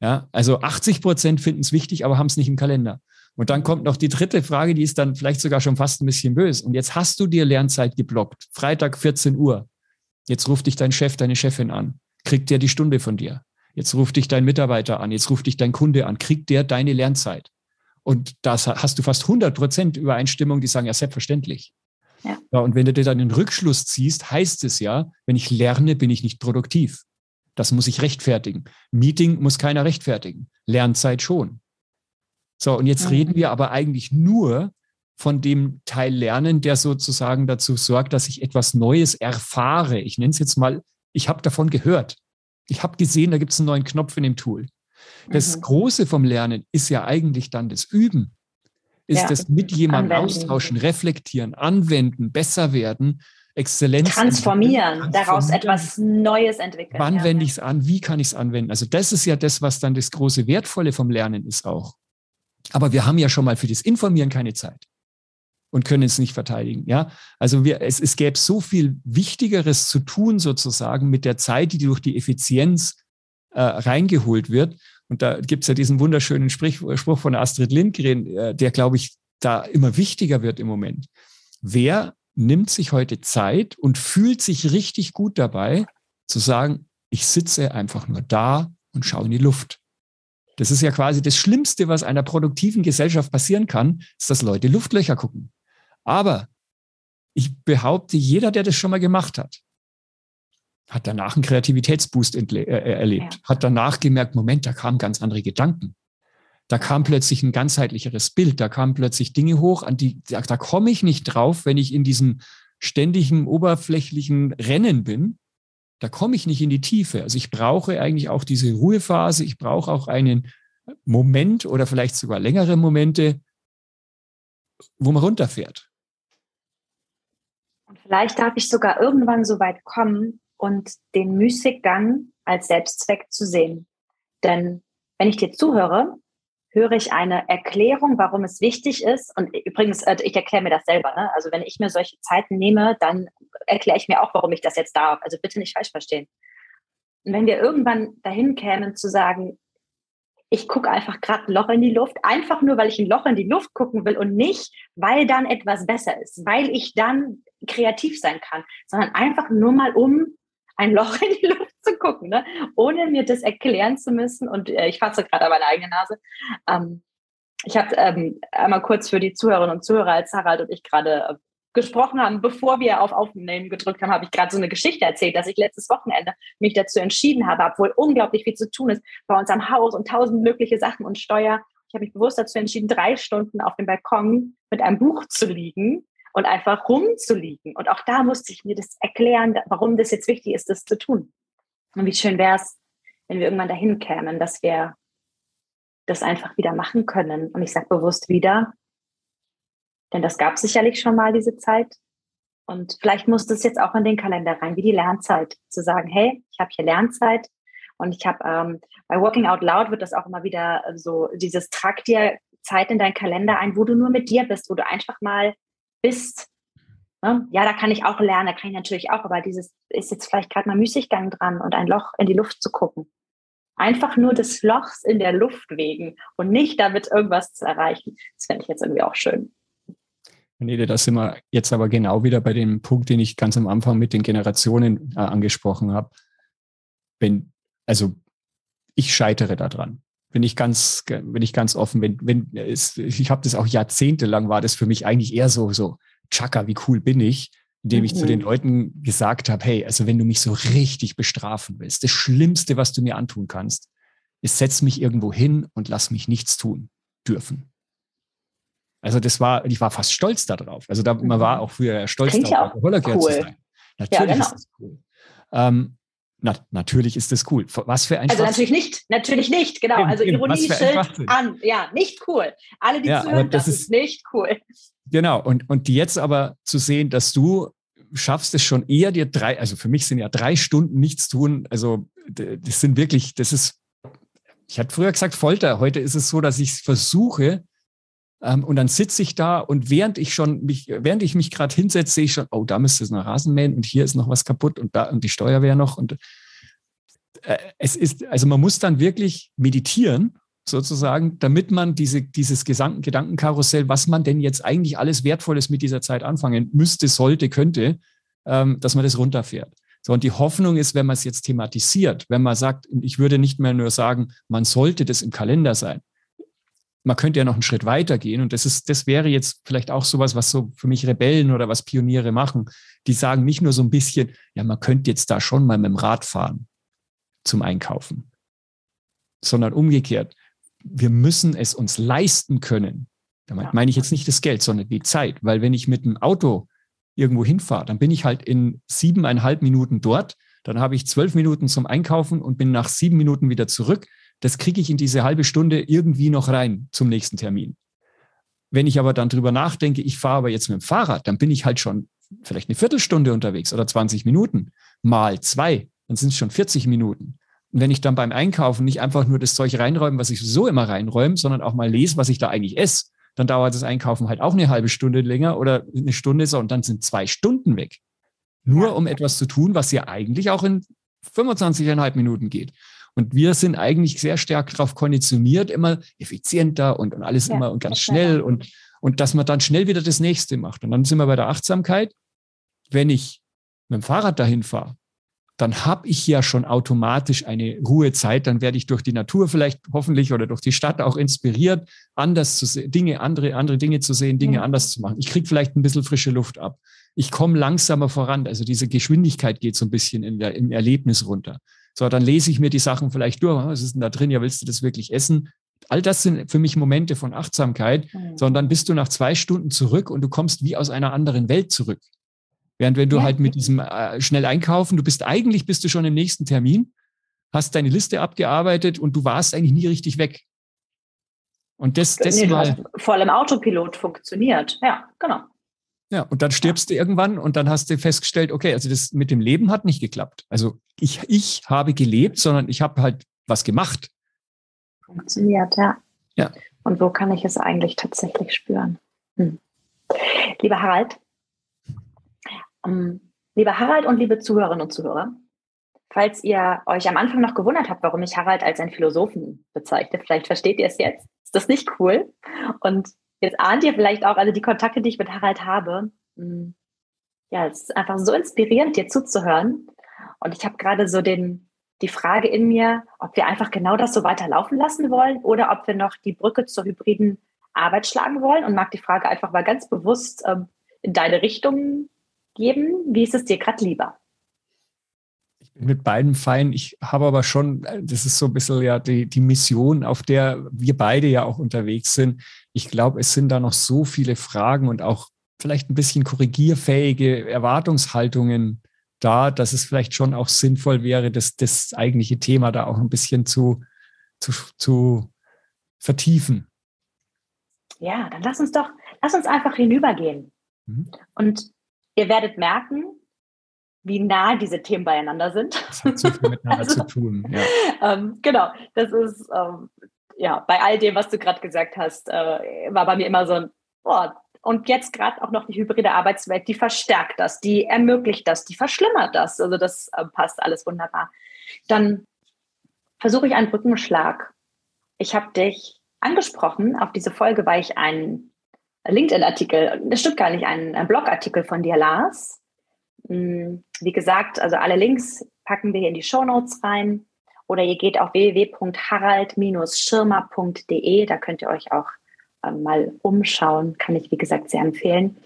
Ja, also 80 Prozent finden es wichtig, aber haben es nicht im Kalender. Und dann kommt noch die dritte Frage, die ist dann vielleicht sogar schon fast ein bisschen böse. Und jetzt hast du dir Lernzeit geblockt. Freitag 14 Uhr. Jetzt ruft dich dein Chef, deine Chefin an. Kriegt der die Stunde von dir. Jetzt ruft dich dein Mitarbeiter an. Jetzt ruft dich dein Kunde an. Kriegt der deine Lernzeit. Und das hast du fast 100 Prozent Übereinstimmung, die sagen, ja, selbstverständlich. Ja. ja. und wenn du dir dann den Rückschluss ziehst, heißt es ja, wenn ich lerne, bin ich nicht produktiv. Das muss ich rechtfertigen. Meeting muss keiner rechtfertigen. Lernzeit schon. So, und jetzt mhm. reden wir aber eigentlich nur von dem Teil Lernen, der sozusagen dazu sorgt, dass ich etwas Neues erfahre. Ich nenne es jetzt mal, ich habe davon gehört. Ich habe gesehen, da gibt es einen neuen Knopf in dem Tool. Das mhm. Große vom Lernen ist ja eigentlich dann das Üben. Ist ja. das mit jemandem austauschen, reflektieren, anwenden, besser werden, Exzellenz. Transformieren, transformieren, daraus etwas Neues entwickeln. Wann ja. wende ich es an? Wie kann ich es anwenden? Also das ist ja das, was dann das große Wertvolle vom Lernen ist auch. Aber wir haben ja schon mal für das Informieren keine Zeit und können es nicht verteidigen. Ja, also wir, es, es gäbe so viel Wichtigeres zu tun sozusagen mit der Zeit, die durch die Effizienz äh, reingeholt wird. Und da gibt es ja diesen wunderschönen Sprich, Spruch von Astrid Lindgren, äh, der, glaube ich, da immer wichtiger wird im Moment. Wer nimmt sich heute Zeit und fühlt sich richtig gut dabei, zu sagen, ich sitze einfach nur da und schaue in die Luft. Das ist ja quasi das Schlimmste, was einer produktiven Gesellschaft passieren kann, ist, dass Leute Luftlöcher gucken. Aber ich behaupte, jeder, der das schon mal gemacht hat, hat danach einen Kreativitätsboost äh, äh, erlebt, ja. hat danach gemerkt, Moment, da kamen ganz andere Gedanken. Da kam plötzlich ein ganzheitlicheres Bild, da kamen plötzlich Dinge hoch, an die, da, da komme ich nicht drauf, wenn ich in diesem ständigen, oberflächlichen Rennen bin, da komme ich nicht in die Tiefe. Also ich brauche eigentlich auch diese Ruhephase, ich brauche auch einen Moment oder vielleicht sogar längere Momente, wo man runterfährt. Und vielleicht darf ich sogar irgendwann so weit kommen und den Müßiggang als Selbstzweck zu sehen. Denn wenn ich dir zuhöre, höre ich eine Erklärung, warum es wichtig ist. Und übrigens, äh, ich erkläre mir das selber. Ne? Also wenn ich mir solche Zeiten nehme, dann erkläre ich mir auch, warum ich das jetzt darf. Also bitte nicht falsch verstehen. Und wenn wir irgendwann dahin kämen zu sagen, ich gucke einfach gerade ein Loch in die Luft, einfach nur, weil ich ein Loch in die Luft gucken will und nicht, weil dann etwas besser ist, weil ich dann kreativ sein kann, sondern einfach nur mal um ein Loch in die Luft zu gucken, ne? ohne mir das erklären zu müssen. Und äh, ich fasse gerade an meine eigene Nase. Ähm, ich habe ähm, einmal kurz für die Zuhörerinnen und Zuhörer, als Harald und ich gerade äh, gesprochen haben, bevor wir auf Aufnehmen gedrückt haben, habe ich gerade so eine Geschichte erzählt, dass ich letztes Wochenende mich dazu entschieden habe, obwohl unglaublich viel zu tun ist bei uns am Haus und tausend mögliche Sachen und Steuer. Ich habe mich bewusst dazu entschieden, drei Stunden auf dem Balkon mit einem Buch zu liegen und einfach rumzuliegen. Und auch da musste ich mir das erklären, warum das jetzt wichtig ist, das zu tun. Und wie schön wäre es, wenn wir irgendwann dahin kämen, dass wir das einfach wieder machen können. Und ich sage bewusst wieder, denn das gab sicherlich schon mal diese Zeit. Und vielleicht muss das jetzt auch in den Kalender rein, wie die Lernzeit, zu sagen, hey, ich habe hier Lernzeit und ich habe ähm, bei Walking Out Loud wird das auch immer wieder so dieses Traktier Zeit in deinen Kalender ein, wo du nur mit dir bist, wo du einfach mal bist. Ne? Ja, da kann ich auch lernen, da kann ich natürlich auch, aber dieses ist jetzt vielleicht gerade mal Müßiggang dran und ein Loch in die Luft zu gucken. Einfach nur des Lochs in der Luft wegen und nicht damit irgendwas zu erreichen. Das fände ich jetzt irgendwie auch schön. Nee, da sind wir jetzt aber genau wieder bei dem Punkt, den ich ganz am Anfang mit den Generationen äh, angesprochen habe. Wenn, also ich scheitere daran. Bin ich ganz, bin ich ganz offen. Wenn, wenn es, ich habe das auch jahrzehntelang war das für mich eigentlich eher so, so, Chaka, wie cool bin ich, indem mhm. ich zu den mhm. Leuten gesagt habe, hey, also wenn du mich so richtig bestrafen willst, das Schlimmste, was du mir antun kannst, ist, setz mich irgendwo hin und lass mich nichts tun dürfen. Also das war, ich war fast stolz darauf. Also da, man war mhm. auch früher stolz Klingt darauf, cool. zu sein. Natürlich ja, genau. ist das cool. Ähm, na, natürlich ist das cool. Was für ein Also natürlich nicht, natürlich nicht, genau. Eben, also Ironie-Schild an. Ja, nicht cool. Alle, die ja, zuhören, das, das ist, ist nicht cool. Genau, und, und jetzt aber zu sehen, dass du schaffst es schon eher dir drei, also für mich sind ja drei Stunden nichts tun, also das sind wirklich, das ist, ich hatte früher gesagt Folter, heute ist es so, dass ich versuche, und dann sitze ich da und während ich schon mich, während ich mich gerade hinsetze, sehe ich schon, oh, da müsste es noch Rasen mähen und hier ist noch was kaputt und da und die Steuerwehr noch. Und äh, es ist, also man muss dann wirklich meditieren, sozusagen, damit man diese, dieses Gedanken, Gedankenkarussell, was man denn jetzt eigentlich alles Wertvolles mit dieser Zeit anfangen müsste, sollte, könnte, ähm, dass man das runterfährt. So, und die Hoffnung ist, wenn man es jetzt thematisiert, wenn man sagt, ich würde nicht mehr nur sagen, man sollte das im Kalender sein, man könnte ja noch einen Schritt weiter gehen. Und das ist, das wäre jetzt vielleicht auch sowas, was so für mich Rebellen oder was Pioniere machen. Die sagen nicht nur so ein bisschen, ja, man könnte jetzt da schon mal mit dem Rad fahren zum Einkaufen, sondern umgekehrt. Wir müssen es uns leisten können. Damit meine ich jetzt nicht das Geld, sondern die Zeit. Weil wenn ich mit dem Auto irgendwo hinfahre, dann bin ich halt in siebeneinhalb Minuten dort. Dann habe ich zwölf Minuten zum Einkaufen und bin nach sieben Minuten wieder zurück das kriege ich in diese halbe Stunde irgendwie noch rein zum nächsten Termin. Wenn ich aber dann drüber nachdenke, ich fahre aber jetzt mit dem Fahrrad, dann bin ich halt schon vielleicht eine Viertelstunde unterwegs oder 20 Minuten mal zwei, dann sind es schon 40 Minuten. Und wenn ich dann beim Einkaufen nicht einfach nur das Zeug reinräume, was ich so immer reinräume, sondern auch mal lese, was ich da eigentlich esse, dann dauert das Einkaufen halt auch eine halbe Stunde länger oder eine Stunde so und dann sind zwei Stunden weg. Nur um etwas zu tun, was ja eigentlich auch in 25,5 Minuten geht. Und wir sind eigentlich sehr stark darauf konditioniert, immer effizienter und, und alles ja, immer und ganz schnell und, und dass man dann schnell wieder das nächste macht. Und dann sind wir bei der Achtsamkeit. Wenn ich mit dem Fahrrad dahin fahre, dann habe ich ja schon automatisch eine Ruhezeit. Dann werde ich durch die Natur vielleicht hoffentlich oder durch die Stadt auch inspiriert, anders zu sehen, Dinge, andere, andere Dinge zu sehen, Dinge mhm. anders zu machen. Ich kriege vielleicht ein bisschen frische Luft ab. Ich komme langsamer voran. Also diese Geschwindigkeit geht so ein bisschen der, im Erlebnis runter. So, dann lese ich mir die Sachen vielleicht durch. Was ist denn da drin? Ja, willst du das wirklich essen? All das sind für mich Momente von Achtsamkeit, mhm. sondern bist du nach zwei Stunden zurück und du kommst wie aus einer anderen Welt zurück. Während wenn du ja. halt mit diesem äh, schnell einkaufen, du bist eigentlich bist du schon im nächsten Termin, hast deine Liste abgearbeitet und du warst eigentlich nie richtig weg. Und das, das nee, mal. Voll im Autopilot funktioniert. Ja, genau. Ja, und dann stirbst du irgendwann und dann hast du festgestellt, okay, also das mit dem Leben hat nicht geklappt. Also ich, ich habe gelebt, sondern ich habe halt was gemacht. Funktioniert, ja. Ja. Und wo kann ich es eigentlich tatsächlich spüren? Hm. Lieber Harald, ähm, lieber Harald und liebe Zuhörerinnen und Zuhörer, falls ihr euch am Anfang noch gewundert habt, warum ich Harald als einen Philosophen bezeichne, vielleicht versteht ihr es jetzt. Ist das nicht cool? Und Jetzt ahnt ihr vielleicht auch, also die Kontakte, die ich mit Harald habe, hm, ja, es ist einfach so inspirierend, dir zuzuhören. Und ich habe gerade so den, die Frage in mir, ob wir einfach genau das so weiterlaufen lassen wollen oder ob wir noch die Brücke zur hybriden Arbeit schlagen wollen und mag die Frage einfach mal ganz bewusst ähm, in deine Richtung geben. Wie ist es dir gerade lieber? Mit beiden fein. Ich habe aber schon, das ist so ein bisschen ja die, die Mission, auf der wir beide ja auch unterwegs sind. Ich glaube, es sind da noch so viele Fragen und auch vielleicht ein bisschen korrigierfähige Erwartungshaltungen da, dass es vielleicht schon auch sinnvoll wäre, das, das eigentliche Thema da auch ein bisschen zu, zu, zu vertiefen. Ja, dann lass uns doch, lass uns einfach hinübergehen. Mhm. Und ihr werdet merken, wie nah diese Themen beieinander sind. Das hat so viel miteinander also, zu tun. Ja. Ähm, genau, das ist, ähm, ja, bei all dem, was du gerade gesagt hast, äh, war bei mir immer so ein, oh, und jetzt gerade auch noch die hybride Arbeitswelt, die verstärkt das, die ermöglicht das, die verschlimmert das. Also das äh, passt alles wunderbar. Dann versuche ich einen Brückenschlag. Ich habe dich angesprochen auf diese Folge, weil ich einen LinkedIn-Artikel, das stimmt gar nicht, einen, einen Blogartikel von dir las. Hm, wie gesagt, also alle Links packen wir hier in die Show Notes rein. Oder ihr geht auf www.harald-schirmer.de, da könnt ihr euch auch ähm, mal umschauen, kann ich wie gesagt sehr empfehlen.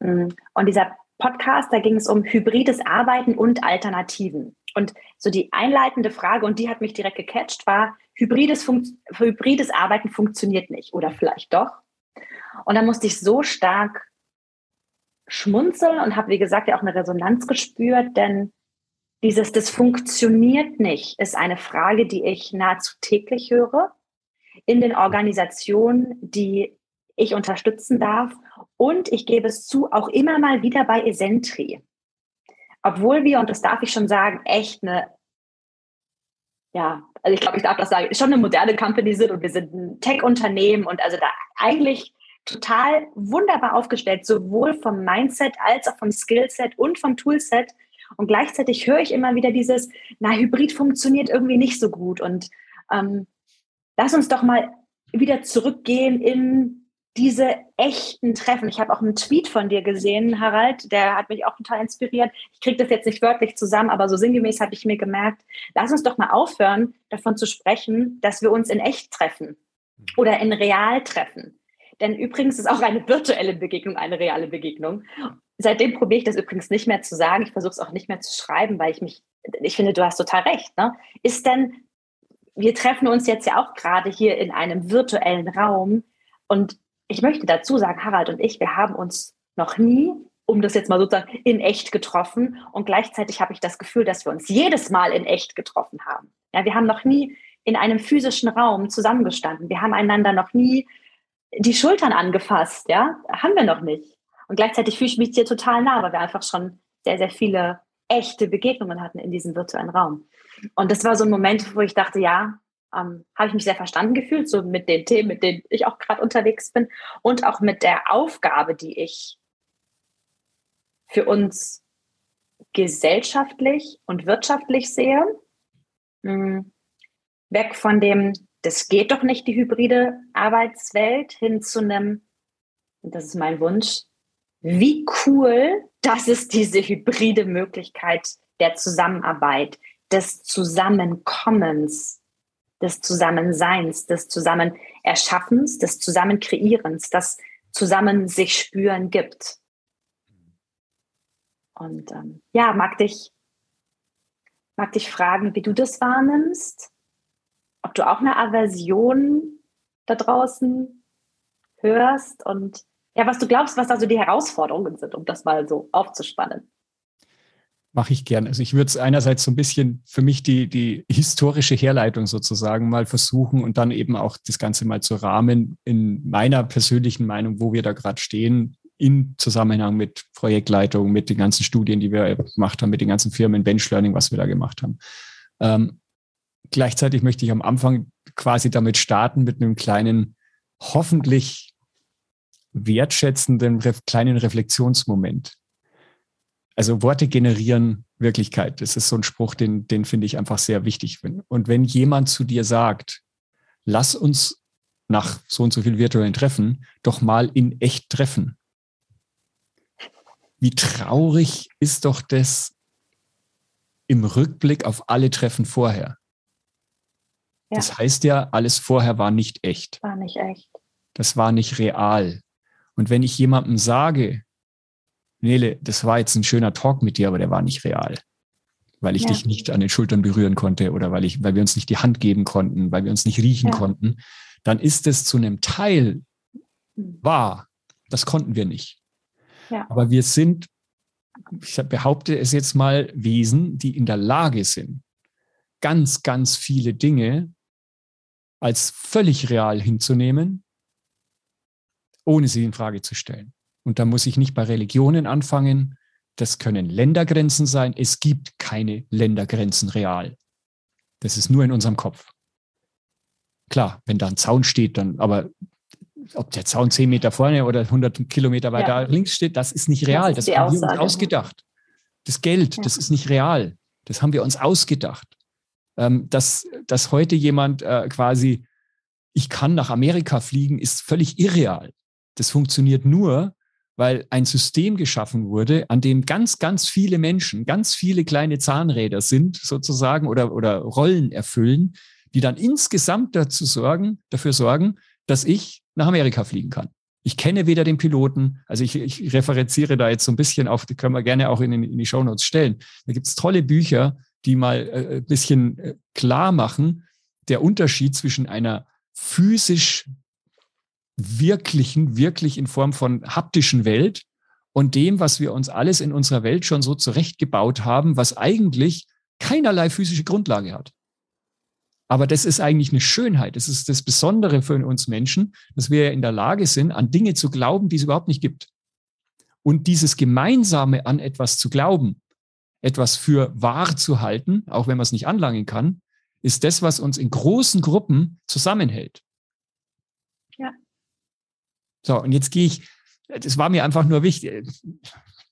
Hm, und dieser Podcast, da ging es um hybrides Arbeiten und Alternativen. Und so die einleitende Frage, und die hat mich direkt gecatcht, war, hybrides, hybrides Arbeiten funktioniert nicht oder vielleicht doch. Und da musste ich so stark schmunzeln und habe, wie gesagt, ja auch eine Resonanz gespürt, denn dieses, das funktioniert nicht, ist eine Frage, die ich nahezu täglich höre in den Organisationen, die ich unterstützen darf. Und ich gebe es zu, auch immer mal wieder bei Esentri. Obwohl wir, und das darf ich schon sagen, echt eine, ja, also ich glaube, ich darf das sagen, schon eine moderne Company sind und wir sind ein Tech-Unternehmen und also da eigentlich total wunderbar aufgestellt, sowohl vom Mindset als auch vom Skillset und vom Toolset. Und gleichzeitig höre ich immer wieder dieses, na, Hybrid funktioniert irgendwie nicht so gut. Und ähm, lass uns doch mal wieder zurückgehen in diese echten Treffen. Ich habe auch einen Tweet von dir gesehen, Harald, der hat mich auch total inspiriert. Ich kriege das jetzt nicht wörtlich zusammen, aber so sinngemäß habe ich mir gemerkt, lass uns doch mal aufhören, davon zu sprechen, dass wir uns in echt treffen oder in real treffen. Denn übrigens ist auch eine virtuelle Begegnung eine reale Begegnung. Seitdem probiere ich das übrigens nicht mehr zu sagen. Ich versuche es auch nicht mehr zu schreiben, weil ich mich, ich finde, du hast total recht. Ne? Ist denn, wir treffen uns jetzt ja auch gerade hier in einem virtuellen Raum und ich möchte dazu sagen, Harald und ich, wir haben uns noch nie, um das jetzt mal sozusagen in echt getroffen und gleichzeitig habe ich das Gefühl, dass wir uns jedes Mal in echt getroffen haben. Ja, wir haben noch nie in einem physischen Raum zusammengestanden. Wir haben einander noch nie die Schultern angefasst, ja, haben wir noch nicht. Und gleichzeitig fühle ich mich dir total nah, weil wir einfach schon sehr, sehr viele echte Begegnungen hatten in diesem virtuellen Raum. Und das war so ein Moment, wo ich dachte, ja, ähm, habe ich mich sehr verstanden gefühlt, so mit den Themen, mit denen ich auch gerade unterwegs bin und auch mit der Aufgabe, die ich für uns gesellschaftlich und wirtschaftlich sehe. Hm, weg von dem das geht doch nicht, die hybride Arbeitswelt, hin zu einem, und das ist mein Wunsch, wie cool, dass es diese hybride Möglichkeit der Zusammenarbeit, des Zusammenkommens, des Zusammenseins, des Zusammenerschaffens, des Zusammenkreierens, das Zusammen sich spüren gibt. Und ähm, ja, mag dich, mag dich fragen, wie du das wahrnimmst ob du auch eine Aversion da draußen hörst und ja, was du glaubst, was also die Herausforderungen sind, um das mal so aufzuspannen. Mache ich gern. Also ich würde es einerseits so ein bisschen für mich die, die historische Herleitung sozusagen mal versuchen und dann eben auch das Ganze mal zu rahmen in meiner persönlichen Meinung, wo wir da gerade stehen, in Zusammenhang mit Projektleitung, mit den ganzen Studien, die wir gemacht haben, mit den ganzen Firmen, Bench Learning, was wir da gemacht haben. Ähm, gleichzeitig möchte ich am Anfang quasi damit starten mit einem kleinen, hoffentlich wertschätzenden kleinen Reflexionsmoment. Also Worte generieren Wirklichkeit. Das ist so ein Spruch, den, den finde ich einfach sehr wichtig. Und wenn jemand zu dir sagt, lass uns nach so und so viel virtuellen Treffen doch mal in echt treffen. Wie traurig ist doch das im Rückblick auf alle Treffen vorher? Ja. Das heißt ja, alles vorher war nicht echt. War nicht echt. Das war nicht real. Und wenn ich jemandem sage, Nele, das war jetzt ein schöner Talk mit dir, aber der war nicht real, weil ich ja. dich nicht an den Schultern berühren konnte oder weil ich, weil wir uns nicht die Hand geben konnten, weil wir uns nicht riechen ja. konnten, dann ist es zu einem Teil hm. wahr. Das konnten wir nicht. Ja. Aber wir sind, ich behaupte es jetzt mal, Wesen, die in der Lage sind, ganz, ganz viele Dinge als völlig real hinzunehmen, ohne sie in Frage zu stellen. Und da muss ich nicht bei Religionen anfangen. Das können Ländergrenzen sein. Es gibt keine Ländergrenzen real. Das ist nur in unserem Kopf. Klar, wenn da ein Zaun steht, dann, aber ob der Zaun zehn Meter vorne oder 100 Kilometer weiter ja. links steht, das ist nicht real. Das, das haben wir uns ausgedacht. Das Geld, ja. das ist nicht real. Das haben wir uns ausgedacht. Ähm, dass, dass heute jemand äh, quasi, ich kann nach Amerika fliegen, ist völlig irreal. Das funktioniert nur, weil ein System geschaffen wurde, an dem ganz, ganz viele Menschen, ganz viele kleine Zahnräder sind sozusagen oder, oder Rollen erfüllen, die dann insgesamt dazu sorgen, dafür sorgen, dass ich nach Amerika fliegen kann. Ich kenne weder den Piloten, also ich, ich referenziere da jetzt so ein bisschen auf, die können wir gerne auch in, in die Shownotes stellen. Da gibt es tolle Bücher, die mal äh, ein bisschen äh, klar machen, der Unterschied zwischen einer physisch wirklichen, wirklich in Form von haptischen Welt und dem, was wir uns alles in unserer Welt schon so zurechtgebaut haben, was eigentlich keinerlei physische Grundlage hat. Aber das ist eigentlich eine Schönheit. Das ist das Besondere für uns Menschen, dass wir in der Lage sind, an Dinge zu glauben, die es überhaupt nicht gibt. Und dieses Gemeinsame an etwas zu glauben, etwas für wahr zu halten, auch wenn man es nicht anlangen kann, ist das, was uns in großen Gruppen zusammenhält. Ja. So, und jetzt gehe ich, das war mir einfach nur wichtig,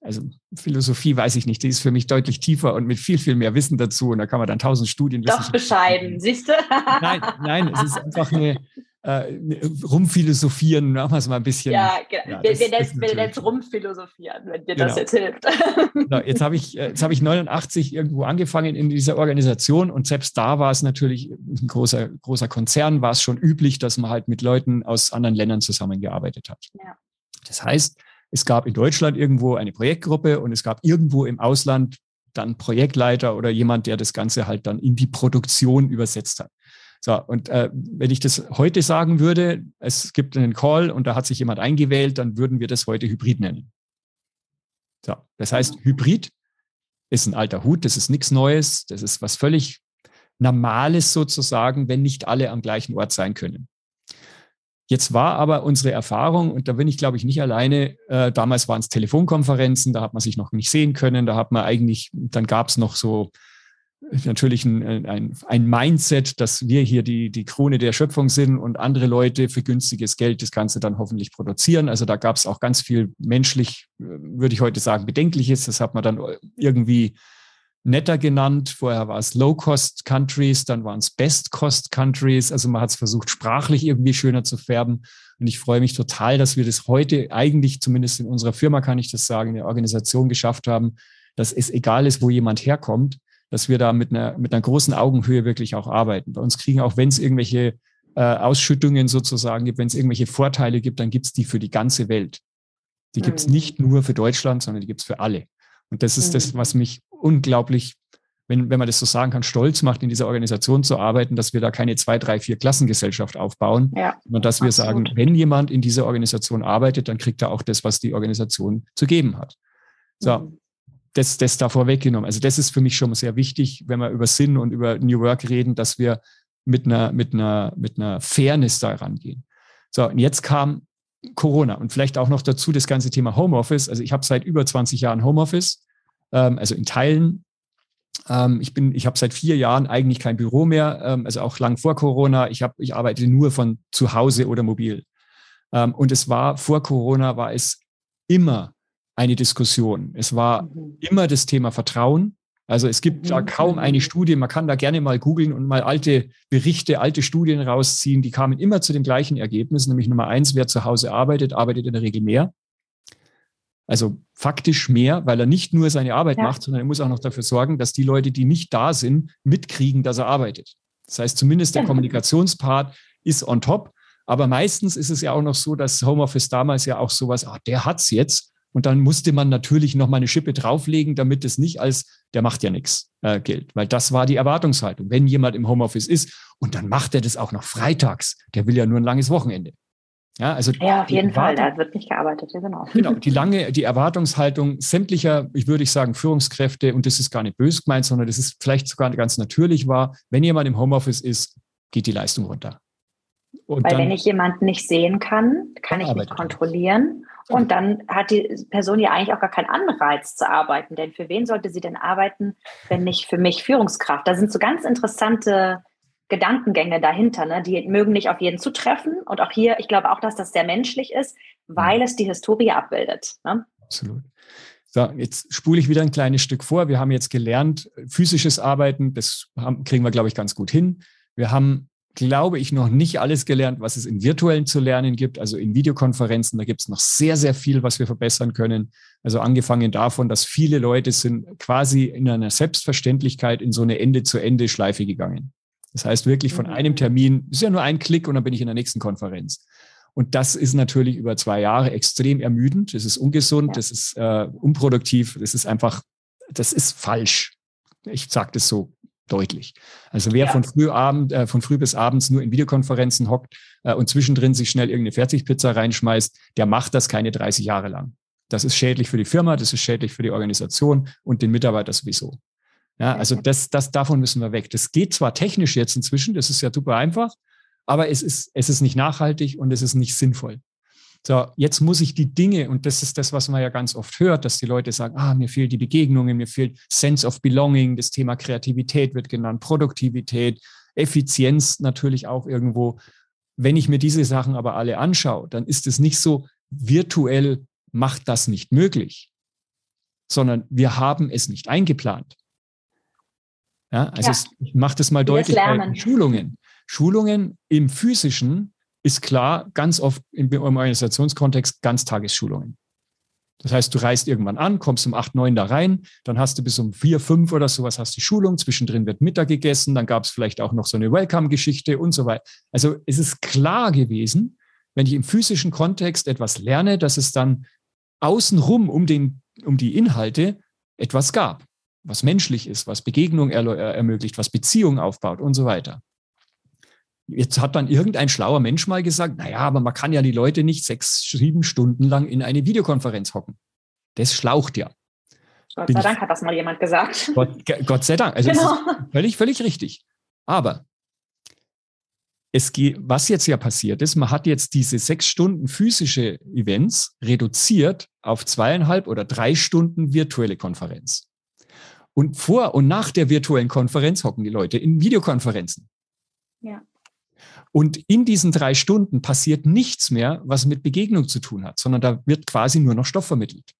also Philosophie weiß ich nicht, die ist für mich deutlich tiefer und mit viel, viel mehr Wissen dazu. Und da kann man dann tausend Studien. Doch bescheiden, siehst du? nein, nein, es ist einfach eine, äh, rumphilosophieren, machen wir es mal ein bisschen. Ja, genau. Ja, wir, wir nennen es rumphilosophieren, wenn dir genau. das jetzt hilft. genau. Jetzt habe ich, äh, jetzt habe ich 89 irgendwo angefangen in dieser Organisation und selbst da war es natürlich ein großer, großer Konzern, war es schon üblich, dass man halt mit Leuten aus anderen Ländern zusammengearbeitet hat. Ja. Das heißt, es gab in Deutschland irgendwo eine Projektgruppe und es gab irgendwo im Ausland dann Projektleiter oder jemand, der das Ganze halt dann in die Produktion übersetzt hat. So, und äh, wenn ich das heute sagen würde, es gibt einen Call und da hat sich jemand eingewählt, dann würden wir das heute Hybrid nennen. So, das heißt, Hybrid ist ein alter Hut, das ist nichts Neues, das ist was völlig Normales sozusagen, wenn nicht alle am gleichen Ort sein können. Jetzt war aber unsere Erfahrung, und da bin ich, glaube ich, nicht alleine, äh, damals waren es Telefonkonferenzen, da hat man sich noch nicht sehen können, da hat man eigentlich, dann gab es noch so natürlich ein, ein, ein Mindset, dass wir hier die, die Krone der Schöpfung sind und andere Leute für günstiges Geld das Ganze dann hoffentlich produzieren. Also da gab es auch ganz viel menschlich, äh, würde ich heute sagen, Bedenkliches. Das hat man dann irgendwie netter genannt. Vorher war es Low-Cost-Countries, dann waren es Best-Cost-Countries. Also man hat es versucht, sprachlich irgendwie schöner zu färben. Und ich freue mich total, dass wir das heute eigentlich, zumindest in unserer Firma kann ich das sagen, in der Organisation geschafft haben, dass es egal ist, wo jemand herkommt, dass wir da mit einer, mit einer großen Augenhöhe wirklich auch arbeiten. Bei uns kriegen auch, wenn es irgendwelche äh, Ausschüttungen sozusagen gibt, wenn es irgendwelche Vorteile gibt, dann gibt es die für die ganze Welt. Die gibt es mhm. nicht nur für Deutschland, sondern die gibt es für alle. Und das ist mhm. das, was mich unglaublich, wenn, wenn man das so sagen kann, stolz macht, in dieser Organisation zu arbeiten, dass wir da keine zwei, drei, vier Klassengesellschaft aufbauen, ja, sondern dass wir absolut. sagen, wenn jemand in dieser Organisation arbeitet, dann kriegt er auch das, was die Organisation zu geben hat. So. Mhm. Das, das davor weggenommen. Also das ist für mich schon sehr wichtig, wenn wir über Sinn und über New Work reden, dass wir mit einer, mit einer, mit einer Fairness da rangehen. So, und jetzt kam Corona und vielleicht auch noch dazu das ganze Thema Homeoffice. Also ich habe seit über 20 Jahren Homeoffice ähm, also in Teilen. Ähm, ich bin, ich habe seit vier Jahren eigentlich kein Büro mehr, ähm, also auch lang vor Corona. Ich habe, ich arbeite nur von zu Hause oder mobil. Ähm, und es war vor Corona war es immer eine Diskussion. Es war mhm. immer das Thema Vertrauen. Also es gibt mhm. da kaum eine Studie, man kann da gerne mal googeln und mal alte Berichte, alte Studien rausziehen, die kamen immer zu dem gleichen Ergebnis, nämlich Nummer eins, wer zu Hause arbeitet, arbeitet in der Regel mehr. Also faktisch mehr, weil er nicht nur seine Arbeit ja. macht, sondern er muss auch noch dafür sorgen, dass die Leute, die nicht da sind, mitkriegen, dass er arbeitet. Das heißt, zumindest der ja. Kommunikationspart ist on top. Aber meistens ist es ja auch noch so, dass Homeoffice damals ja auch sowas, ah, der hat's jetzt. Und dann musste man natürlich noch mal eine Schippe drauflegen, damit es nicht als, der macht ja nichts, äh, gilt. Weil das war die Erwartungshaltung. Wenn jemand im Homeoffice ist und dann macht er das auch noch freitags, der will ja nur ein langes Wochenende. Ja, also ja auf jeden Fall, da wird nicht gearbeitet, ja, genau. Genau, die lange, die Erwartungshaltung sämtlicher, ich würde sagen, Führungskräfte, und das ist gar nicht böse gemeint, sondern das ist vielleicht sogar ganz natürlich war, wenn jemand im Homeoffice ist, geht die Leistung runter. Und Weil dann, wenn ich jemanden nicht sehen kann, kann ich nicht kontrollieren. Und dann hat die Person ja eigentlich auch gar keinen Anreiz zu arbeiten. Denn für wen sollte sie denn arbeiten, wenn nicht für mich Führungskraft? Da sind so ganz interessante Gedankengänge dahinter, ne? die mögen nicht auf jeden zutreffen. Und auch hier, ich glaube auch, dass das sehr menschlich ist, weil mhm. es die Historie abbildet. Ne? Absolut. So, jetzt spule ich wieder ein kleines Stück vor. Wir haben jetzt gelernt, physisches Arbeiten, das haben, kriegen wir, glaube ich, ganz gut hin. Wir haben, glaube ich, noch nicht alles gelernt, was es in virtuellen zu lernen gibt, also in Videokonferenzen. Da gibt es noch sehr, sehr viel, was wir verbessern können. Also angefangen davon, dass viele Leute sind quasi in einer Selbstverständlichkeit in so eine Ende-zu-Ende-Schleife gegangen. Das heißt wirklich von einem mhm. Termin, ist ja nur ein Klick und dann bin ich in der nächsten Konferenz. Und das ist natürlich über zwei Jahre extrem ermüdend. Das ist ungesund, das ist äh, unproduktiv, das ist einfach, das ist falsch. Ich sage das so deutlich. Also wer ja. von früh Abend, äh, von früh bis abends nur in Videokonferenzen hockt äh, und zwischendrin sich schnell irgendeine Fertigpizza reinschmeißt, der macht das keine 30 Jahre lang. Das ist schädlich für die Firma, das ist schädlich für die Organisation und den Mitarbeiter sowieso. Ja, also das, das, davon müssen wir weg. Das geht zwar technisch jetzt inzwischen, das ist ja super einfach, aber es ist, es ist nicht nachhaltig und es ist nicht sinnvoll. So, jetzt muss ich die Dinge, und das ist das, was man ja ganz oft hört, dass die Leute sagen, ah, mir fehlt die Begegnungen, mir fehlt Sense of Belonging, das Thema Kreativität wird genannt, Produktivität, Effizienz natürlich auch irgendwo. Wenn ich mir diese Sachen aber alle anschaue, dann ist es nicht so, virtuell macht das nicht möglich, sondern wir haben es nicht eingeplant. Ja, also ja. Es, ich mache das mal deutlich bei Schulungen. Schulungen im physischen ist klar, ganz oft im Organisationskontext Ganztagesschulungen. Das heißt, du reist irgendwann an, kommst um 8, 9 da rein, dann hast du bis um 4, 5 oder sowas hast die Schulung, zwischendrin wird Mittag gegessen, dann gab es vielleicht auch noch so eine Welcome-Geschichte und so weiter. Also es ist klar gewesen, wenn ich im physischen Kontext etwas lerne, dass es dann außenrum um, den, um die Inhalte etwas gab, was menschlich ist, was Begegnung ermöglicht, was Beziehung aufbaut und so weiter. Jetzt hat dann irgendein schlauer Mensch mal gesagt, naja, aber man kann ja die Leute nicht sechs, sieben Stunden lang in eine Videokonferenz hocken. Das schlaucht ja. Gott sei Dank hat das mal jemand gesagt. Gott, Gott sei Dank. Also genau. völlig, völlig richtig. Aber es geht, was jetzt ja passiert ist, man hat jetzt diese sechs Stunden physische Events reduziert auf zweieinhalb oder drei Stunden virtuelle Konferenz. Und vor und nach der virtuellen Konferenz hocken die Leute in Videokonferenzen. Ja. Und in diesen drei Stunden passiert nichts mehr, was mit Begegnung zu tun hat, sondern da wird quasi nur noch Stoff vermittelt.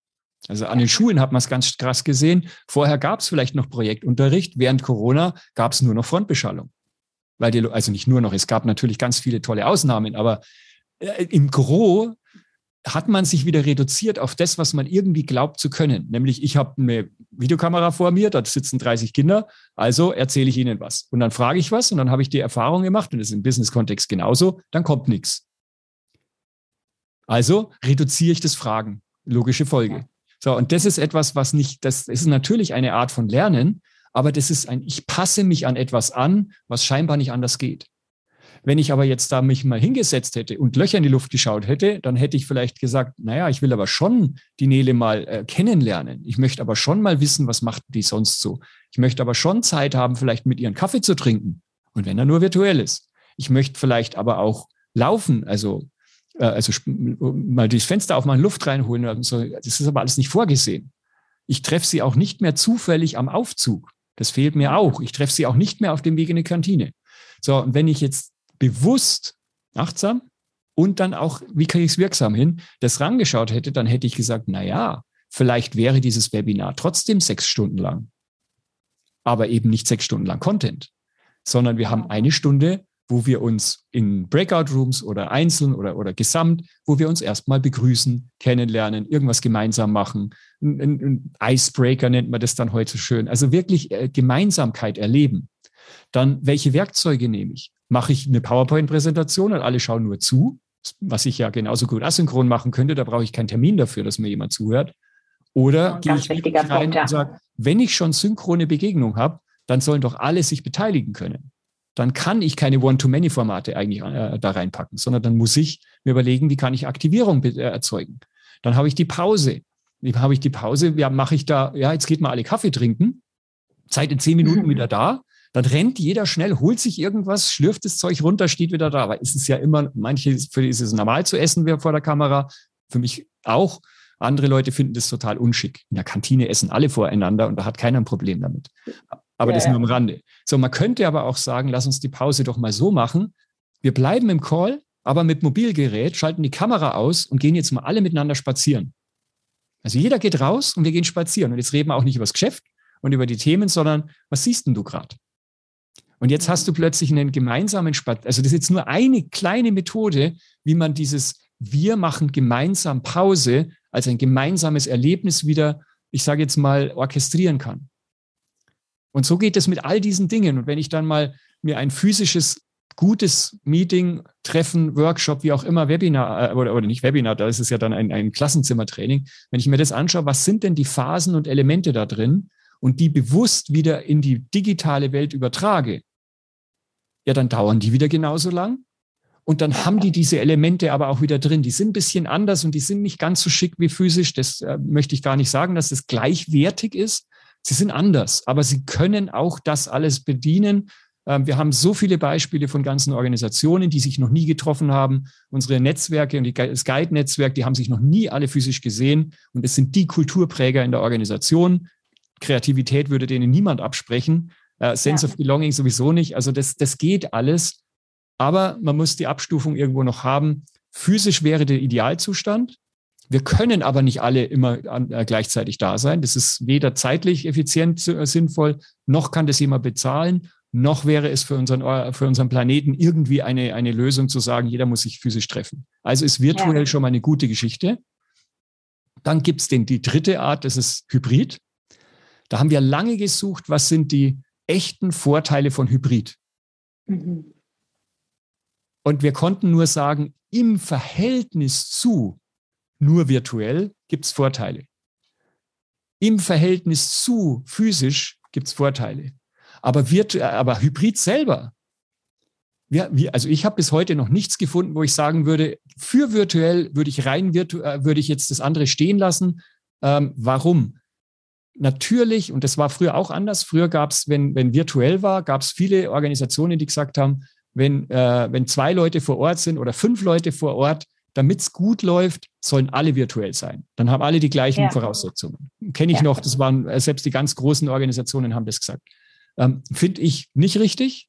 Also an den Schulen hat man es ganz krass gesehen. Vorher gab es vielleicht noch Projektunterricht. Während Corona gab es nur noch Frontbeschallung. Weil die, also nicht nur noch, es gab natürlich ganz viele tolle Ausnahmen, aber äh, im Gro hat man sich wieder reduziert auf das, was man irgendwie glaubt zu können. Nämlich, ich habe eine Videokamera vor mir, da sitzen 30 Kinder, also erzähle ich ihnen was. Und dann frage ich was und dann habe ich die Erfahrung gemacht, und das ist im Business-Kontext genauso, dann kommt nichts. Also reduziere ich das Fragen. Logische Folge. So, und das ist etwas, was nicht, das ist natürlich eine Art von Lernen, aber das ist ein, ich passe mich an etwas an, was scheinbar nicht anders geht. Wenn ich aber jetzt da mich mal hingesetzt hätte und Löcher in die Luft geschaut hätte, dann hätte ich vielleicht gesagt, naja, ich will aber schon die Nele mal äh, kennenlernen. Ich möchte aber schon mal wissen, was macht die sonst so. Ich möchte aber schon Zeit haben, vielleicht mit ihren Kaffee zu trinken. Und wenn er nur virtuell ist. Ich möchte vielleicht aber auch laufen, also, äh, also mal durchs Fenster aufmachen, Luft reinholen. Und so. Das ist aber alles nicht vorgesehen. Ich treffe sie auch nicht mehr zufällig am Aufzug. Das fehlt mir auch. Ich treffe sie auch nicht mehr auf dem Weg in die Kantine. So, und wenn ich jetzt bewusst, achtsam und dann auch, wie kriege ich es wirksam hin, das rangeschaut hätte, dann hätte ich gesagt, na ja, vielleicht wäre dieses Webinar trotzdem sechs Stunden lang, aber eben nicht sechs Stunden lang Content, sondern wir haben eine Stunde, wo wir uns in Breakout Rooms oder einzeln oder, oder gesamt, wo wir uns erstmal begrüßen, kennenlernen, irgendwas gemeinsam machen. Ein, ein, Icebreaker nennt man das dann heute schön. Also wirklich äh, Gemeinsamkeit erleben. Dann, welche Werkzeuge nehme ich? Mache ich eine PowerPoint-Präsentation und alle schauen nur zu, was ich ja genauso gut asynchron machen könnte. Da brauche ich keinen Termin dafür, dass mir jemand zuhört. Oder gehe ich rein Punkt, ja. und sage, wenn ich schon synchrone Begegnung habe, dann sollen doch alle sich beteiligen können. Dann kann ich keine One-to-Many-Formate eigentlich äh, da reinpacken, sondern dann muss ich mir überlegen, wie kann ich Aktivierung äh, erzeugen. Dann habe ich die Pause. Wie habe ich die Pause? Ja, mache ich da, ja, jetzt geht mal alle Kaffee trinken. Zeit in zehn Minuten wieder da. Dann rennt jeder schnell, holt sich irgendwas, schlürft das Zeug runter, steht wieder da. Aber ist es ja immer, manche, für die ist es normal zu essen vor der Kamera, für mich auch. Andere Leute finden das total unschick. In der Kantine essen alle voreinander und da hat keiner ein Problem damit. Aber ja, das nur am Rande. So, man könnte aber auch sagen, lass uns die Pause doch mal so machen. Wir bleiben im Call, aber mit Mobilgerät, schalten die Kamera aus und gehen jetzt mal alle miteinander spazieren. Also jeder geht raus und wir gehen spazieren. Und jetzt reden wir auch nicht über das Geschäft und über die Themen, sondern was siehst denn du gerade? Und jetzt hast du plötzlich einen gemeinsamen Spaziergang. Also das ist jetzt nur eine kleine Methode, wie man dieses Wir machen gemeinsam Pause als ein gemeinsames Erlebnis wieder, ich sage jetzt mal, orchestrieren kann. Und so geht es mit all diesen Dingen. Und wenn ich dann mal mir ein physisches, gutes Meeting, Treffen, Workshop, wie auch immer, Webinar äh, oder, oder nicht Webinar, da ist es ja dann ein, ein Klassenzimmertraining. Wenn ich mir das anschaue, was sind denn die Phasen und Elemente da drin und die bewusst wieder in die digitale Welt übertrage, ja, dann dauern die wieder genauso lang. Und dann haben die diese Elemente aber auch wieder drin. Die sind ein bisschen anders und die sind nicht ganz so schick wie physisch. Das äh, möchte ich gar nicht sagen, dass es gleichwertig ist. Sie sind anders, aber sie können auch das alles bedienen. Ähm, wir haben so viele Beispiele von ganzen Organisationen, die sich noch nie getroffen haben. Unsere Netzwerke und das Guide-Netzwerk, die haben sich noch nie alle physisch gesehen. Und es sind die Kulturpräger in der Organisation. Kreativität würde denen niemand absprechen. Uh, Sense ja. of Belonging sowieso nicht. Also das, das geht alles. Aber man muss die Abstufung irgendwo noch haben. Physisch wäre der Idealzustand. Wir können aber nicht alle immer äh, gleichzeitig da sein. Das ist weder zeitlich effizient äh, sinnvoll, noch kann das jemand bezahlen, noch wäre es für unseren, äh, für unseren Planeten irgendwie eine, eine Lösung zu sagen, jeder muss sich physisch treffen. Also ist virtuell ja. schon mal eine gute Geschichte. Dann gibt es die dritte Art, das ist Hybrid. Da haben wir lange gesucht, was sind die echten Vorteile von Hybrid. Mhm. Und wir konnten nur sagen, im Verhältnis zu nur virtuell gibt es Vorteile. Im Verhältnis zu physisch gibt es Vorteile. Aber, aber Hybrid selber, wir, wir, also ich habe bis heute noch nichts gefunden, wo ich sagen würde, für virtuell würde ich rein äh, würde ich jetzt das andere stehen lassen. Ähm, warum? Natürlich, und das war früher auch anders, früher gab es, wenn, wenn virtuell war, gab es viele Organisationen, die gesagt haben, wenn, äh, wenn zwei Leute vor Ort sind oder fünf Leute vor Ort, damit es gut läuft, sollen alle virtuell sein. Dann haben alle die gleichen ja. Voraussetzungen. Kenne ich ja. noch, das waren äh, selbst die ganz großen Organisationen haben das gesagt. Ähm, Finde ich nicht richtig,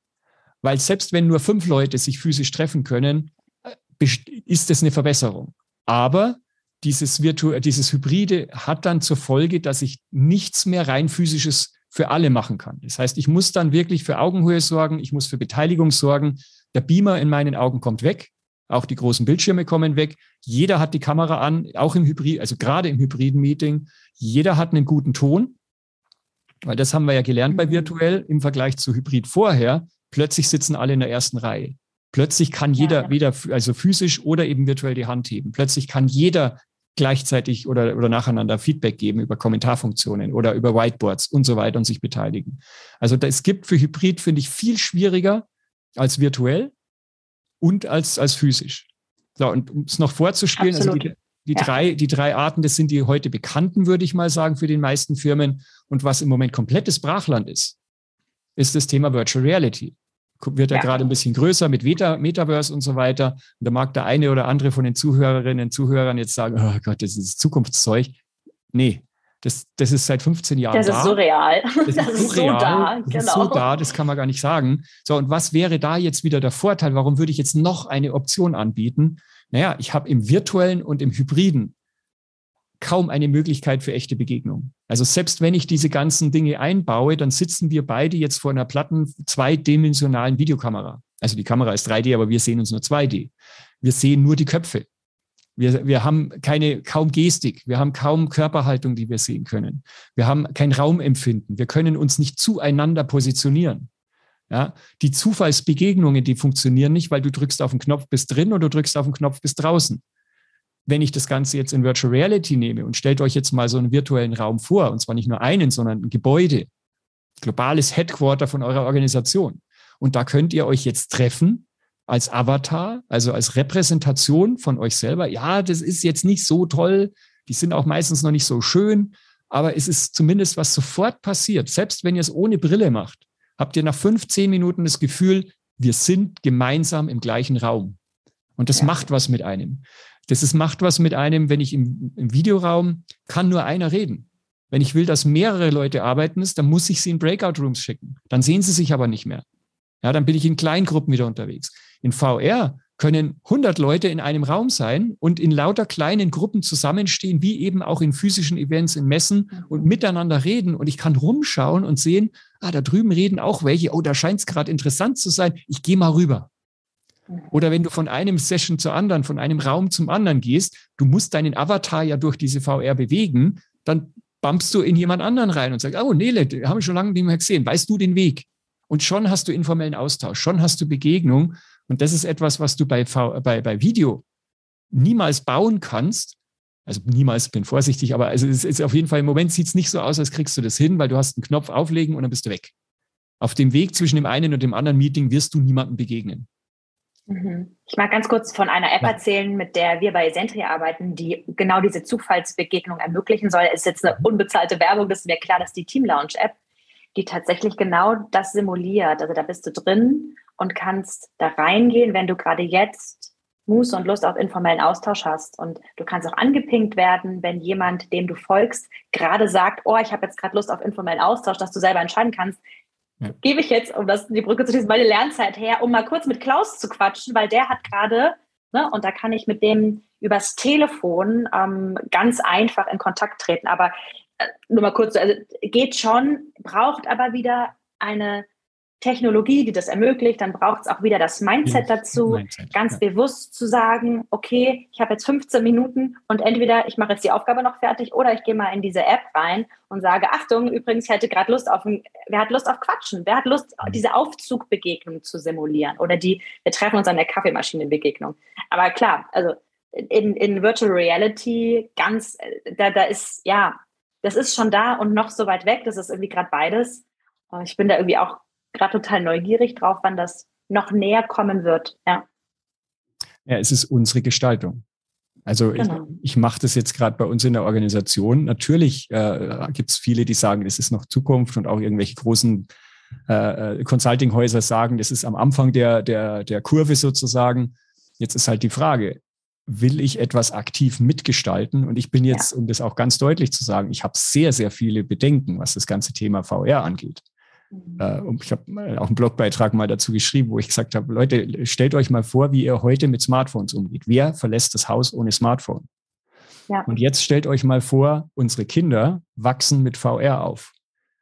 weil selbst wenn nur fünf Leute sich physisch treffen können, äh, ist das eine Verbesserung. Aber dieses, Virtu dieses Hybride hat dann zur Folge, dass ich nichts mehr rein physisches für alle machen kann. Das heißt, ich muss dann wirklich für Augenhöhe sorgen, ich muss für Beteiligung sorgen. Der Beamer in meinen Augen kommt weg. Auch die großen Bildschirme kommen weg. Jeder hat die Kamera an, auch im Hybrid, also gerade im hybriden Meeting. Jeder hat einen guten Ton, weil das haben wir ja gelernt bei virtuell im Vergleich zu Hybrid vorher. Plötzlich sitzen alle in der ersten Reihe. Plötzlich kann jeder ja. weder, also physisch oder eben virtuell die Hand heben. Plötzlich kann jeder gleichzeitig oder, oder nacheinander Feedback geben über Kommentarfunktionen oder über Whiteboards und so weiter und sich beteiligen. Also es gibt für Hybrid, finde ich, viel schwieriger als virtuell und als, als physisch. So, und um es noch vorzuspielen, Absolut. also die, die ja. drei, die drei Arten, das sind die heute bekannten, würde ich mal sagen, für den meisten Firmen. Und was im Moment komplettes Brachland ist, ist das Thema Virtual Reality. Wird ja, ja. gerade ein bisschen größer mit Meta, Metaverse und so weiter. Und da mag der eine oder andere von den Zuhörerinnen und Zuhörern jetzt sagen, oh Gott, das ist Zukunftszeug. Nee, das, das ist seit 15 Jahren das da. Das ist surreal. Das, das ist, surreal. so da. Das genau. ist so genau. da, das kann man gar nicht sagen. So, und was wäre da jetzt wieder der Vorteil? Warum würde ich jetzt noch eine Option anbieten? Naja, ich habe im virtuellen und im hybriden kaum eine Möglichkeit für echte Begegnung. Also selbst wenn ich diese ganzen Dinge einbaue, dann sitzen wir beide jetzt vor einer platten zweidimensionalen Videokamera. Also die Kamera ist 3D, aber wir sehen uns nur 2D. Wir sehen nur die Köpfe. Wir, wir haben keine, kaum Gestik. Wir haben kaum Körperhaltung, die wir sehen können. Wir haben kein Raumempfinden. Wir können uns nicht zueinander positionieren. Ja, die Zufallsbegegnungen, die funktionieren nicht, weil du drückst auf den Knopf bis drin oder du drückst auf den Knopf bis draußen. Wenn ich das Ganze jetzt in Virtual Reality nehme und stellt euch jetzt mal so einen virtuellen Raum vor, und zwar nicht nur einen, sondern ein Gebäude, globales Headquarter von eurer Organisation. Und da könnt ihr euch jetzt treffen als Avatar, also als Repräsentation von euch selber. Ja, das ist jetzt nicht so toll. Die sind auch meistens noch nicht so schön. Aber es ist zumindest, was sofort passiert. Selbst wenn ihr es ohne Brille macht, habt ihr nach fünf, zehn Minuten das Gefühl, wir sind gemeinsam im gleichen Raum. Und das ja. macht was mit einem. Das ist, macht was mit einem, wenn ich im, im Videoraum kann nur einer reden. Wenn ich will, dass mehrere Leute arbeiten ist, dann muss ich sie in Breakout Rooms schicken. Dann sehen sie sich aber nicht mehr. Ja, dann bin ich in Kleingruppen wieder unterwegs. In VR können 100 Leute in einem Raum sein und in lauter kleinen Gruppen zusammenstehen, wie eben auch in physischen Events, in Messen und miteinander reden. Und ich kann rumschauen und sehen, ah, da drüben reden auch welche. Oh, da scheint es gerade interessant zu sein. Ich gehe mal rüber. Oder wenn du von einem Session zur anderen, von einem Raum zum anderen gehst, du musst deinen Avatar ja durch diese VR bewegen, dann bumpst du in jemand anderen rein und sagst, oh, Nele, haben wir schon lange nicht mehr gesehen. Weißt du den Weg? Und schon hast du informellen Austausch, schon hast du Begegnung. Und das ist etwas, was du bei, v, bei, bei Video niemals bauen kannst. Also niemals, bin vorsichtig, aber also es ist auf jeden Fall im Moment sieht es nicht so aus, als kriegst du das hin, weil du hast einen Knopf auflegen und dann bist du weg. Auf dem Weg zwischen dem einen und dem anderen Meeting wirst du niemandem begegnen. Mhm. Ich mag ganz kurz von einer App erzählen, mit der wir bei Esentria arbeiten, die genau diese Zufallsbegegnung ermöglichen soll. Es ist jetzt eine unbezahlte Werbung, das ist mir klar, dass die Team Lounge App, die tatsächlich genau das simuliert. Also da bist du drin und kannst da reingehen, wenn du gerade jetzt Muße und Lust auf informellen Austausch hast. Und du kannst auch angepinkt werden, wenn jemand, dem du folgst, gerade sagt, oh, ich habe jetzt gerade Lust auf informellen Austausch, dass du selber entscheiden kannst, ja. gebe ich jetzt, um das die Brücke zu schließen, meine Lernzeit her, um mal kurz mit Klaus zu quatschen, weil der hat gerade, ne, und da kann ich mit dem übers Telefon ähm, ganz einfach in Kontakt treten. Aber äh, nur mal kurz, also geht schon, braucht aber wieder eine Technologie, die das ermöglicht, dann braucht es auch wieder das Mindset dazu, Mindset, ganz ja. bewusst zu sagen, okay, ich habe jetzt 15 Minuten und entweder ich mache jetzt die Aufgabe noch fertig oder ich gehe mal in diese App rein und sage, Achtung, übrigens, ich hätte gerade Lust auf, wer hat Lust auf Quatschen? Wer hat Lust, mhm. diese Aufzugbegegnung zu simulieren oder die, wir treffen uns an der Kaffeemaschinenbegegnung. Aber klar, also in, in Virtual Reality ganz, da, da ist, ja, das ist schon da und noch so weit weg, das ist irgendwie gerade beides. Ich bin da irgendwie auch gerade total neugierig drauf, wann das noch näher kommen wird. Ja, ja es ist unsere Gestaltung. Also genau. ich, ich mache das jetzt gerade bei uns in der Organisation. Natürlich äh, gibt es viele, die sagen, das ist noch Zukunft und auch irgendwelche großen äh, Consulting-Häuser sagen, das ist am Anfang der, der, der Kurve sozusagen. Jetzt ist halt die Frage, will ich etwas aktiv mitgestalten? Und ich bin jetzt, ja. um das auch ganz deutlich zu sagen, ich habe sehr, sehr viele Bedenken, was das ganze Thema VR angeht. Äh, und ich habe auch einen Blogbeitrag mal dazu geschrieben, wo ich gesagt habe, Leute, stellt euch mal vor, wie ihr heute mit Smartphones umgeht. Wer verlässt das Haus ohne Smartphone? Ja. Und jetzt stellt euch mal vor, unsere Kinder wachsen mit VR auf.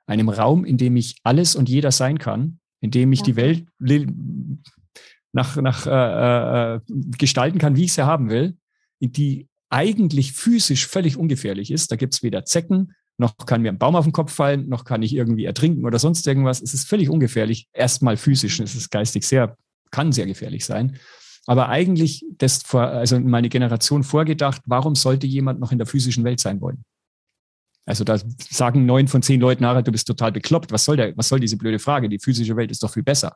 Einem Raum, in dem ich alles und jeder sein kann, in dem ich ja. die Welt nach, nach äh, äh, gestalten kann, wie ich sie haben will, die eigentlich physisch völlig ungefährlich ist. Da gibt es weder Zecken, noch kann mir ein Baum auf den Kopf fallen, noch kann ich irgendwie ertrinken oder sonst irgendwas. Es ist völlig ungefährlich. Erstmal physisch, es ist geistig sehr, kann sehr gefährlich sein. Aber eigentlich das vor, also meine Generation vorgedacht, warum sollte jemand noch in der physischen Welt sein wollen? Also da sagen neun von zehn Leuten, Harald, du bist total bekloppt. Was soll der, was soll diese blöde Frage? Die physische Welt ist doch viel besser.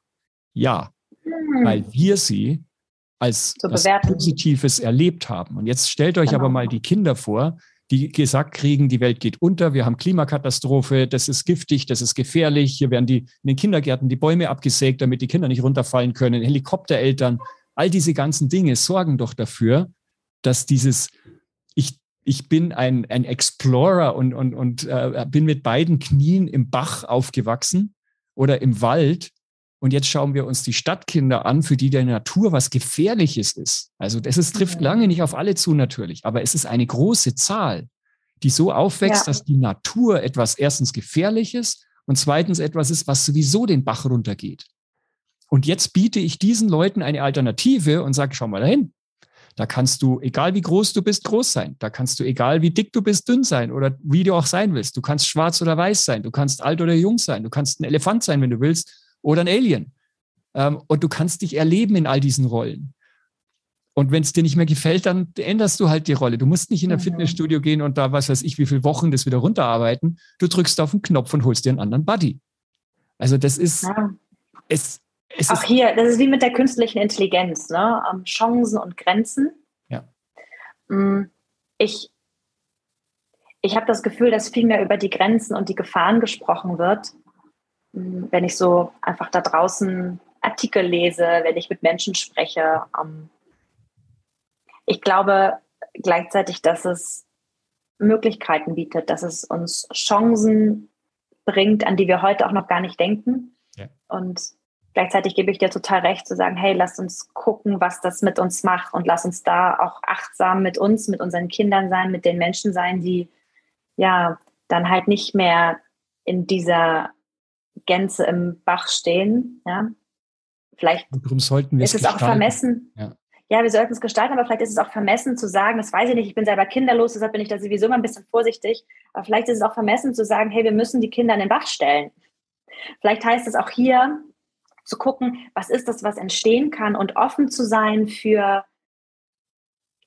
Ja, hm. weil wir sie als was Positives erlebt haben. Und jetzt stellt euch genau. aber mal die Kinder vor, die gesagt kriegen, die Welt geht unter, wir haben Klimakatastrophe, das ist giftig, das ist gefährlich, hier werden die in den Kindergärten die Bäume abgesägt, damit die Kinder nicht runterfallen können, Helikoptereltern, all diese ganzen Dinge sorgen doch dafür, dass dieses, ich, ich bin ein, ein Explorer und, und, und äh, bin mit beiden Knien im Bach aufgewachsen oder im Wald und jetzt schauen wir uns die Stadtkinder an, für die der Natur was Gefährliches ist. Also das ist, trifft lange nicht auf alle zu natürlich, aber es ist eine große Zahl, die so aufwächst, ja. dass die Natur etwas erstens Gefährliches und zweitens etwas ist, was sowieso den Bach runtergeht. Und jetzt biete ich diesen Leuten eine Alternative und sage, schau mal dahin. Da kannst du, egal wie groß du bist, groß sein. Da kannst du, egal wie dick du bist, dünn sein oder wie du auch sein willst. Du kannst schwarz oder weiß sein. Du kannst alt oder jung sein. Du kannst ein Elefant sein, wenn du willst oder ein Alien. Ähm, und du kannst dich erleben in all diesen Rollen. Und wenn es dir nicht mehr gefällt, dann änderst du halt die Rolle. Du musst nicht in ein mhm. Fitnessstudio gehen und da, was weiß ich, wie viele Wochen das wieder runterarbeiten. Du drückst auf den Knopf und holst dir einen anderen Buddy. Also das ist, ja. es, es Auch ist, hier, das ist wie mit der künstlichen Intelligenz, ne? Chancen und Grenzen. Ja. Mm, ich, ich habe das Gefühl, dass viel mehr über die Grenzen und die Gefahren gesprochen wird, wenn ich so einfach da draußen Artikel lese, wenn ich mit Menschen spreche. Ähm, ich glaube gleichzeitig, dass es Möglichkeiten bietet, dass es uns Chancen bringt, an die wir heute auch noch gar nicht denken. Ja. Und gleichzeitig gebe ich dir total recht zu sagen, hey, lass uns gucken, was das mit uns macht und lass uns da auch achtsam mit uns, mit unseren Kindern sein, mit den Menschen sein, die ja dann halt nicht mehr in dieser Gänze im Bach stehen. Ja. Vielleicht Warum sollten wir ist es auch vermessen. Ja ja, wir sollten es gestalten, aber vielleicht ist es auch vermessen zu sagen, das weiß ich nicht, ich bin selber kinderlos, deshalb bin ich da sowieso immer ein bisschen vorsichtig, aber vielleicht ist es auch vermessen zu sagen, hey, wir müssen die Kinder in den Bach stellen. Vielleicht heißt es auch hier zu gucken, was ist das, was entstehen kann und offen zu sein für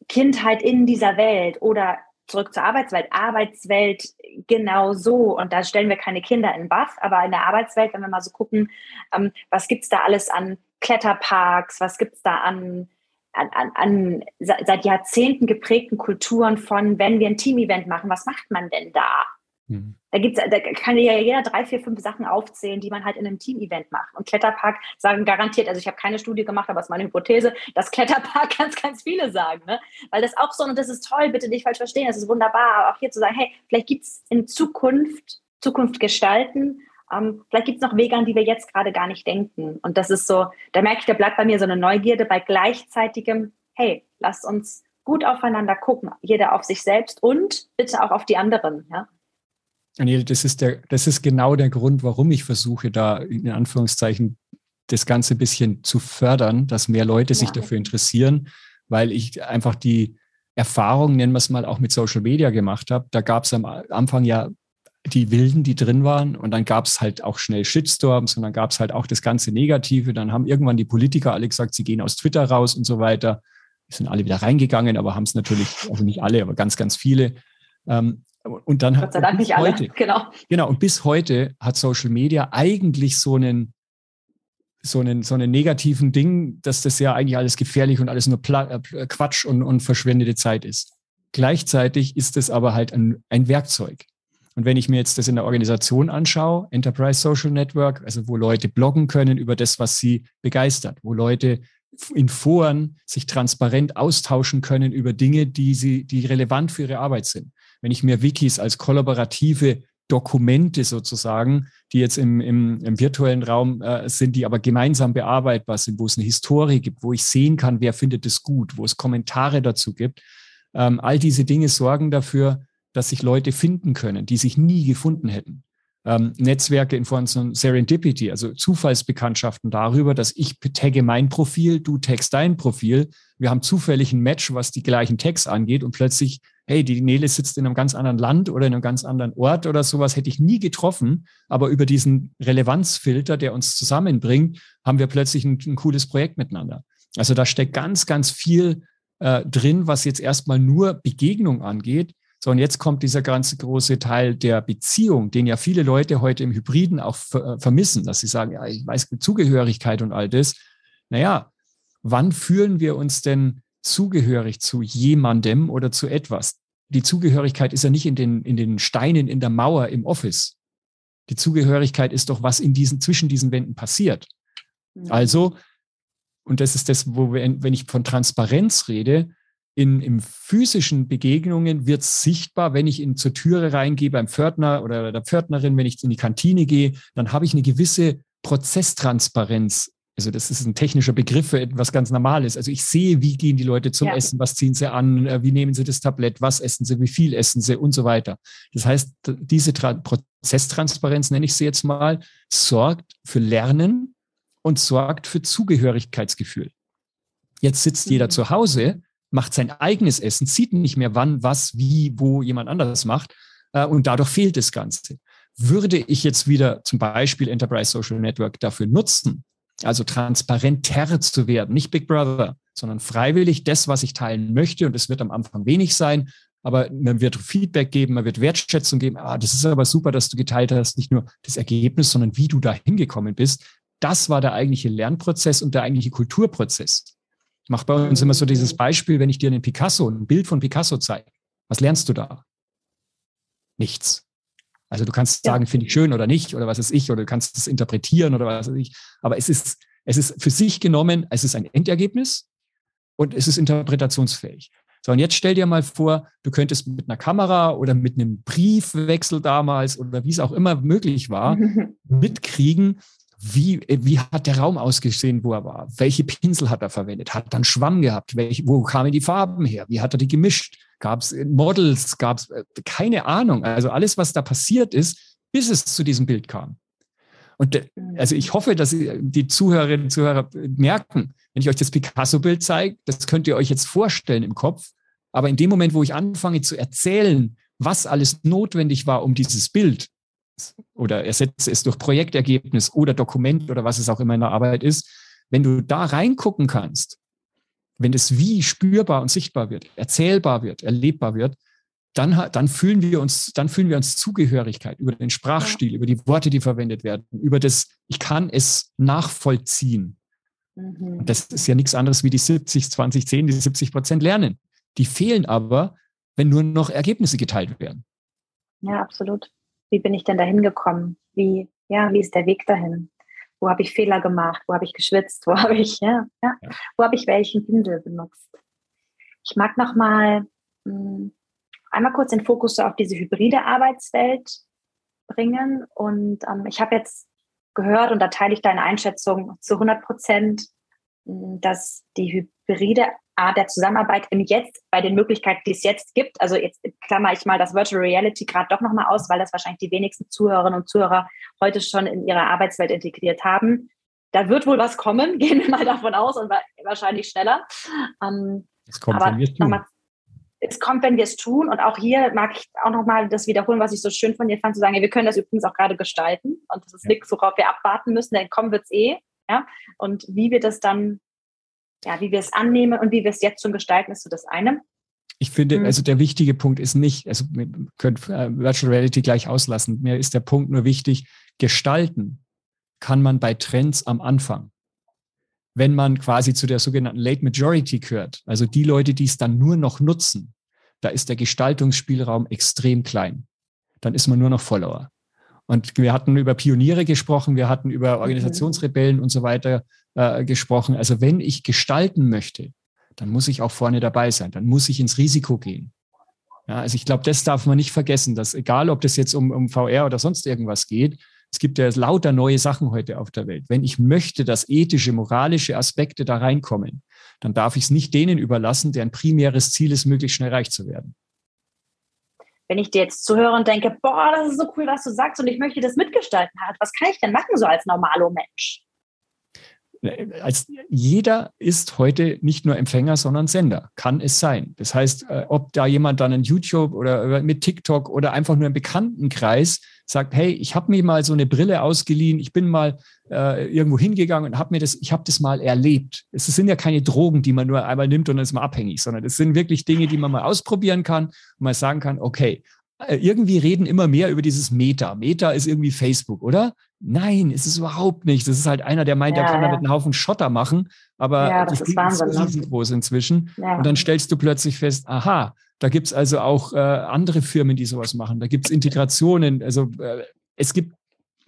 Kindheit in dieser Welt oder zurück zur Arbeitswelt. Arbeitswelt genau so. Und da stellen wir keine Kinder in Bach, aber in der Arbeitswelt, wenn wir mal so gucken, ähm, was gibt es da alles an Kletterparks, was gibt es da an an, an, an seit Jahrzehnten geprägten Kulturen von, wenn wir ein Team-Event machen, was macht man denn da? Mhm. Da, gibt's, da kann ja jeder drei, vier, fünf Sachen aufzählen, die man halt in einem Team-Event macht. Und Kletterpark sagen garantiert, also ich habe keine Studie gemacht, aber es ist meine Hypothese, dass Kletterpark ganz, ganz viele sagen. Ne? Weil das auch so, und das ist toll, bitte nicht falsch verstehen, das ist wunderbar, aber auch hier zu sagen, hey, vielleicht gibt es in Zukunft, Zukunft gestalten, ähm, vielleicht gibt es noch Wege, an die wir jetzt gerade gar nicht denken. Und das ist so, da merke ich, da bleibt bei mir so eine Neugierde bei gleichzeitigem, hey, lasst uns gut aufeinander gucken, jeder auf sich selbst und bitte auch auf die anderen. Ja? Daniel, das ist, der, das ist genau der Grund, warum ich versuche, da in Anführungszeichen das Ganze ein bisschen zu fördern, dass mehr Leute sich ja. dafür interessieren, weil ich einfach die Erfahrung, nennen wir es mal, auch mit Social Media gemacht habe. Da gab es am Anfang ja die Wilden, die drin waren. Und dann gab es halt auch schnell Shitstorms und dann gab es halt auch das ganze Negative. Dann haben irgendwann die Politiker alle gesagt, sie gehen aus Twitter raus und so weiter. Die sind alle wieder reingegangen, aber haben es natürlich, also nicht alle, aber ganz, ganz viele. Ähm, und dann Gott sei Dank nicht alle, genau. Genau, und bis heute hat Social Media eigentlich so einen, so einen, so einen negativen Ding, dass das ja eigentlich alles gefährlich und alles nur Pla äh, Quatsch und, und verschwendete Zeit ist. Gleichzeitig ist es aber halt ein, ein Werkzeug. Und wenn ich mir jetzt das in der Organisation anschaue, Enterprise Social Network, also wo Leute bloggen können über das, was sie begeistert, wo Leute in Foren sich transparent austauschen können über Dinge, die sie, die relevant für ihre Arbeit sind. Wenn ich mir Wikis als kollaborative Dokumente sozusagen, die jetzt im, im, im virtuellen Raum äh, sind, die aber gemeinsam bearbeitbar sind, wo es eine Historie gibt, wo ich sehen kann, wer findet es gut, wo es Kommentare dazu gibt. Ähm, all diese Dinge sorgen dafür, dass sich Leute finden können, die sich nie gefunden hätten. Ähm, Netzwerke in Form von Serendipity, also Zufallsbekanntschaften darüber, dass ich tagge mein Profil, du taggst dein Profil. Wir haben zufällig ein Match, was die gleichen Tags angeht und plötzlich, hey, die Nele sitzt in einem ganz anderen Land oder in einem ganz anderen Ort oder sowas, hätte ich nie getroffen. Aber über diesen Relevanzfilter, der uns zusammenbringt, haben wir plötzlich ein, ein cooles Projekt miteinander. Also da steckt ganz, ganz viel äh, drin, was jetzt erstmal nur Begegnung angeht. So, und jetzt kommt dieser ganze große Teil der Beziehung, den ja viele Leute heute im Hybriden auch ver äh, vermissen, dass sie sagen, ja, ich weiß Zugehörigkeit und all das. Naja, wann fühlen wir uns denn zugehörig zu jemandem oder zu etwas? Die Zugehörigkeit ist ja nicht in den, in den Steinen in der Mauer im Office. Die Zugehörigkeit ist doch, was in diesen, zwischen diesen Wänden passiert. Mhm. Also, und das ist das, wo wir, wenn ich von Transparenz rede, in, in physischen Begegnungen wird es sichtbar, wenn ich in zur Türe reingehe beim Pförtner oder der Pförtnerin, wenn ich in die Kantine gehe, dann habe ich eine gewisse Prozesstransparenz. Also das ist ein technischer Begriff für etwas ganz Normales. Also ich sehe, wie gehen die Leute zum ja. Essen, was ziehen sie an, äh, wie nehmen sie das Tablett, was essen sie, wie viel essen sie und so weiter. Das heißt, diese Tra Prozesstransparenz, nenne ich sie jetzt mal, sorgt für Lernen und sorgt für Zugehörigkeitsgefühl. Jetzt sitzt mhm. jeder zu Hause macht sein eigenes Essen, sieht nicht mehr, wann, was, wie, wo jemand anderes macht. Äh, und dadurch fehlt das Ganze. Würde ich jetzt wieder zum Beispiel Enterprise Social Network dafür nutzen, also transparenter zu werden, nicht Big Brother, sondern freiwillig das, was ich teilen möchte, und es wird am Anfang wenig sein, aber man wird Feedback geben, man wird Wertschätzung geben. Ah, das ist aber super, dass du geteilt hast, nicht nur das Ergebnis, sondern wie du da hingekommen bist. Das war der eigentliche Lernprozess und der eigentliche Kulturprozess. Ich mache bei uns immer so dieses Beispiel, wenn ich dir einen Picasso, ein Bild von Picasso zeige. Was lernst du da? Nichts. Also du kannst sagen, ja. finde ich schön oder nicht, oder was ist ich, oder du kannst es interpretieren oder was weiß ich. Aber es ist, es ist für sich genommen, es ist ein Endergebnis und es ist interpretationsfähig. So, und jetzt stell dir mal vor, du könntest mit einer Kamera oder mit einem Briefwechsel damals oder wie es auch immer möglich war, mitkriegen, wie, wie hat der Raum ausgesehen, wo er war? Welche Pinsel hat er verwendet? Hat er einen Schwamm gehabt? Welch, wo kamen die Farben her? Wie hat er die gemischt? Gab es Models? Gab es äh, keine Ahnung? Also alles, was da passiert ist, bis es zu diesem Bild kam. Und also ich hoffe, dass die Zuhörerinnen und Zuhörer merken, wenn ich euch das Picasso-Bild zeige, das könnt ihr euch jetzt vorstellen im Kopf. Aber in dem Moment, wo ich anfange zu erzählen, was alles notwendig war, um dieses Bild oder ersetze es durch Projektergebnis oder Dokument oder was es auch immer in der Arbeit ist, wenn du da reingucken kannst, wenn es wie spürbar und sichtbar wird, erzählbar wird, erlebbar wird, dann, dann fühlen wir uns, dann fühlen wir uns Zugehörigkeit über den Sprachstil, ja. über die Worte, die verwendet werden, über das, ich kann es nachvollziehen. Mhm. Das ist ja nichts anderes wie die 70, 20, 10, die 70 Prozent lernen. Die fehlen aber, wenn nur noch Ergebnisse geteilt werden. Ja, absolut. Wie bin ich denn dahin gekommen? Wie, ja, wie ist der Weg dahin? Wo habe ich Fehler gemacht? Wo habe ich geschwitzt? Wo habe ich, ja, ja, ja. wo habe ich welchen Pinsel benutzt? Ich mag noch mal hm, einmal kurz den Fokus so auf diese hybride Arbeitswelt bringen. Und ähm, ich habe jetzt gehört, und da teile ich deine Einschätzung zu 100 Prozent, hm, dass die hybride Art der Zusammenarbeit im Jetzt, bei den Möglichkeiten, die es jetzt gibt, also jetzt klammer ich mal das Virtual Reality gerade doch nochmal aus, weil das wahrscheinlich die wenigsten Zuhörerinnen und Zuhörer heute schon in ihrer Arbeitswelt integriert haben. Da wird wohl was kommen, gehen wir mal davon aus und wahrscheinlich schneller. Ähm, es kommt, wenn wir es tun. es kommt, wenn wir es tun. Und auch hier mag ich auch nochmal das wiederholen, was ich so schön von dir fand, zu sagen, ja, wir können das übrigens auch gerade gestalten. Und das ist ja. nichts, worauf wir abwarten müssen, denn kommen wird es eh. Ja? Und wie wir das dann ja, wie wir es annehmen und wie wir es jetzt schon gestalten, ist so das eine. Ich finde, mhm. also der wichtige Punkt ist nicht, also wir können äh, Virtual Reality gleich auslassen. Mir ist der Punkt nur wichtig, gestalten kann man bei Trends am Anfang. Wenn man quasi zu der sogenannten Late Majority gehört, also die Leute, die es dann nur noch nutzen, da ist der Gestaltungsspielraum extrem klein. Dann ist man nur noch Follower. Und wir hatten über Pioniere gesprochen, wir hatten über mhm. Organisationsrebellen und so weiter äh, gesprochen. Also wenn ich gestalten möchte, dann muss ich auch vorne dabei sein, dann muss ich ins Risiko gehen. Ja, also ich glaube, das darf man nicht vergessen, dass egal, ob das jetzt um, um VR oder sonst irgendwas geht, es gibt ja lauter neue Sachen heute auf der Welt. Wenn ich möchte, dass ethische, moralische Aspekte da reinkommen, dann darf ich es nicht denen überlassen, deren primäres Ziel ist, möglichst schnell reich zu werden wenn ich dir jetzt zuhöre und denke, boah, das ist so cool, was du sagst und ich möchte das mitgestalten, was kann ich denn machen so als normaler Mensch? Als jeder ist heute nicht nur Empfänger, sondern Sender. Kann es sein. Das heißt, äh, ob da jemand dann in YouTube oder mit TikTok oder einfach nur im Bekanntenkreis sagt, hey, ich habe mir mal so eine Brille ausgeliehen, ich bin mal äh, irgendwo hingegangen und habe mir das, ich habe das mal erlebt. Es sind ja keine Drogen, die man nur einmal nimmt und dann ist man abhängig, sondern es sind wirklich Dinge, die man mal ausprobieren kann und mal sagen kann, okay, irgendwie reden immer mehr über dieses Meta. Meta ist irgendwie Facebook, oder? Nein, ist es überhaupt nicht. Das ist halt einer, der meint, ja, der kann ja. damit einen Haufen Schotter machen, aber ja, das, das ist Wahnsinn, ist ne? riesengroß inzwischen. Ja. Und dann stellst du plötzlich fest, aha, da gibt's also auch äh, andere Firmen, die sowas machen. Da gibt's Integrationen. Also äh, es gibt,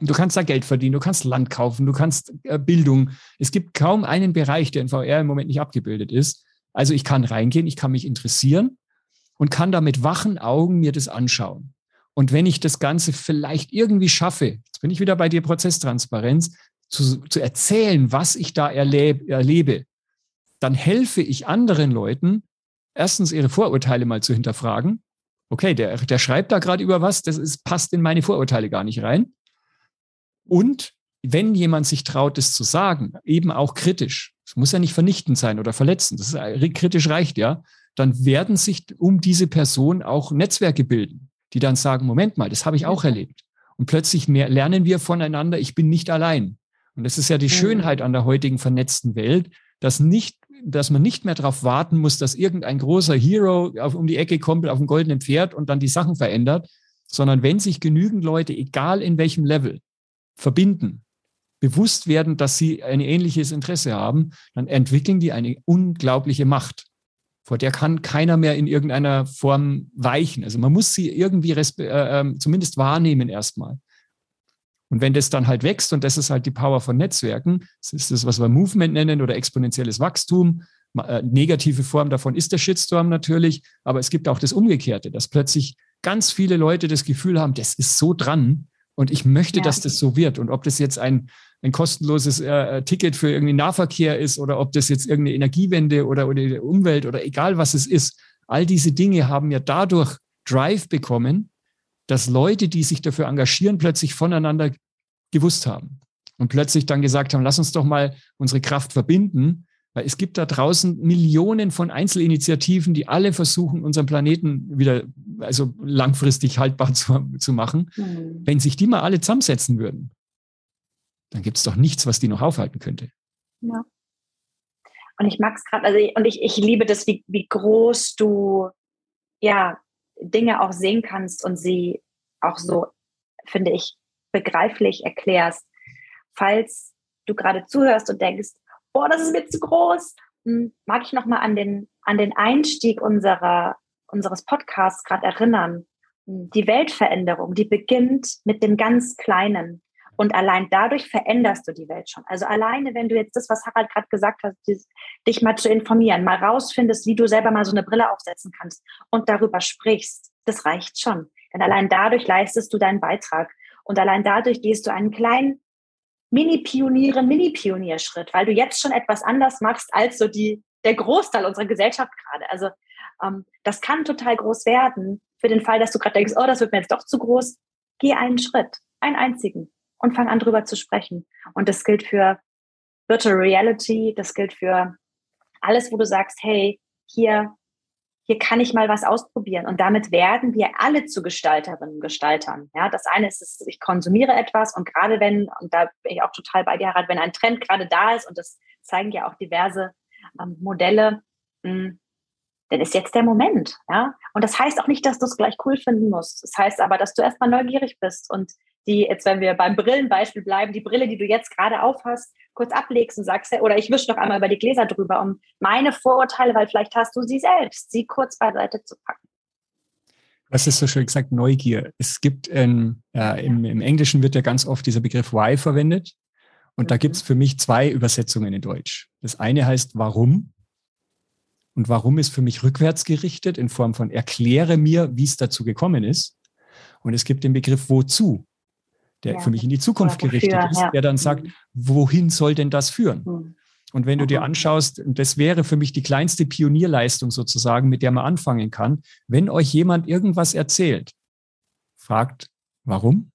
du kannst da Geld verdienen, du kannst Land kaufen, du kannst äh, Bildung. Es gibt kaum einen Bereich, der in VR im Moment nicht abgebildet ist. Also ich kann reingehen, ich kann mich interessieren und kann da mit wachen Augen mir das anschauen. Und wenn ich das Ganze vielleicht irgendwie schaffe, jetzt bin ich wieder bei dir Prozesstransparenz, zu, zu erzählen, was ich da erlebe, erlebe, dann helfe ich anderen Leuten, erstens ihre Vorurteile mal zu hinterfragen. Okay, der, der schreibt da gerade über was, das ist, passt in meine Vorurteile gar nicht rein. Und wenn jemand sich traut, das zu sagen, eben auch kritisch, es muss ja nicht vernichtend sein oder verletzend, das ist, kritisch reicht ja, dann werden sich um diese Person auch Netzwerke bilden die dann sagen, Moment mal, das habe ich auch erlebt. Und plötzlich mehr lernen wir voneinander, ich bin nicht allein. Und das ist ja die mhm. Schönheit an der heutigen vernetzten Welt, dass nicht, dass man nicht mehr darauf warten muss, dass irgendein großer Hero auf, um die Ecke kommt auf dem goldenen Pferd und dann die Sachen verändert, sondern wenn sich genügend Leute, egal in welchem Level, verbinden, bewusst werden, dass sie ein ähnliches Interesse haben, dann entwickeln die eine unglaubliche Macht vor der kann keiner mehr in irgendeiner Form weichen. Also man muss sie irgendwie äh, äh, zumindest wahrnehmen erstmal. Und wenn das dann halt wächst, und das ist halt die Power von Netzwerken, das ist das, was wir Movement nennen oder exponentielles Wachstum, Äh, negative Form davon ist der Shitstorm natürlich, aber es gibt auch das Umgekehrte, dass plötzlich ganz viele Leute das Gefühl haben, das ist so dran und ich möchte, ja. dass das so wird. Und ob das jetzt ein, ein kostenloses äh, Ticket für irgendwie Nahverkehr ist oder ob das jetzt irgendeine Energiewende oder, oder die Umwelt oder egal was es ist, all diese Dinge haben ja dadurch Drive bekommen, dass Leute, die sich dafür engagieren, plötzlich voneinander gewusst haben und plötzlich dann gesagt haben, lass uns doch mal unsere Kraft verbinden weil es gibt da draußen Millionen von Einzelinitiativen, die alle versuchen, unseren Planeten wieder also langfristig haltbar zu, zu machen. Mhm. Wenn sich die mal alle zusammensetzen würden, dann gibt es doch nichts, was die noch aufhalten könnte. Ja. Und ich mag es gerade, also und ich, ich liebe das, wie, wie groß du ja Dinge auch sehen kannst und sie auch so, finde ich, begreiflich erklärst. Falls du gerade zuhörst und denkst, boah, das ist mir zu groß. Hm, mag ich nochmal an den, an den Einstieg unserer, unseres Podcasts gerade erinnern. Die Weltveränderung, die beginnt mit dem ganz Kleinen. Und allein dadurch veränderst du die Welt schon. Also alleine, wenn du jetzt das, was Harald gerade gesagt hat, dich mal zu informieren, mal rausfindest, wie du selber mal so eine Brille aufsetzen kannst und darüber sprichst, das reicht schon. Denn allein dadurch leistest du deinen Beitrag. Und allein dadurch gehst du einen kleinen Mini-Pioniere, Mini-Pionierschritt, weil du jetzt schon etwas anders machst als so die, der Großteil unserer Gesellschaft gerade. Also ähm, das kann total groß werden. Für den Fall, dass du gerade denkst, oh, das wird mir jetzt doch zu groß, geh einen Schritt, einen einzigen und fang an drüber zu sprechen. Und das gilt für Virtual Reality, das gilt für alles, wo du sagst, hey, hier hier kann ich mal was ausprobieren. Und damit werden wir alle zu Gestalterinnen und Gestaltern. Ja, das eine ist, ich konsumiere etwas und gerade wenn, und da bin ich auch total bei dir, Harald, wenn ein Trend gerade da ist, und das zeigen ja auch diverse ähm, Modelle, hm, dann ist jetzt der Moment. Ja? Und das heißt auch nicht, dass du es gleich cool finden musst. Das heißt aber, dass du erstmal neugierig bist und die, jetzt wenn wir beim Brillenbeispiel bleiben, die Brille, die du jetzt gerade aufhast, kurz ablegst und sagst, oder ich wische noch einmal über die Gläser drüber, um meine Vorurteile, weil vielleicht hast du sie selbst, sie kurz beiseite zu packen. Was ist so schön gesagt? Neugier. Es gibt ähm, äh, im, im, Englischen wird ja ganz oft dieser Begriff Why verwendet. Und mhm. da gibt es für mich zwei Übersetzungen in Deutsch. Das eine heißt Warum. Und warum ist für mich rückwärts gerichtet in Form von erkläre mir, wie es dazu gekommen ist. Und es gibt den Begriff Wozu der ja. für mich in die Zukunft gerichtet ist, ja. der dann sagt, mhm. wohin soll denn das führen? Mhm. Und wenn du dir mhm. anschaust, das wäre für mich die kleinste Pionierleistung sozusagen, mit der man anfangen kann, wenn euch jemand irgendwas erzählt, fragt, warum?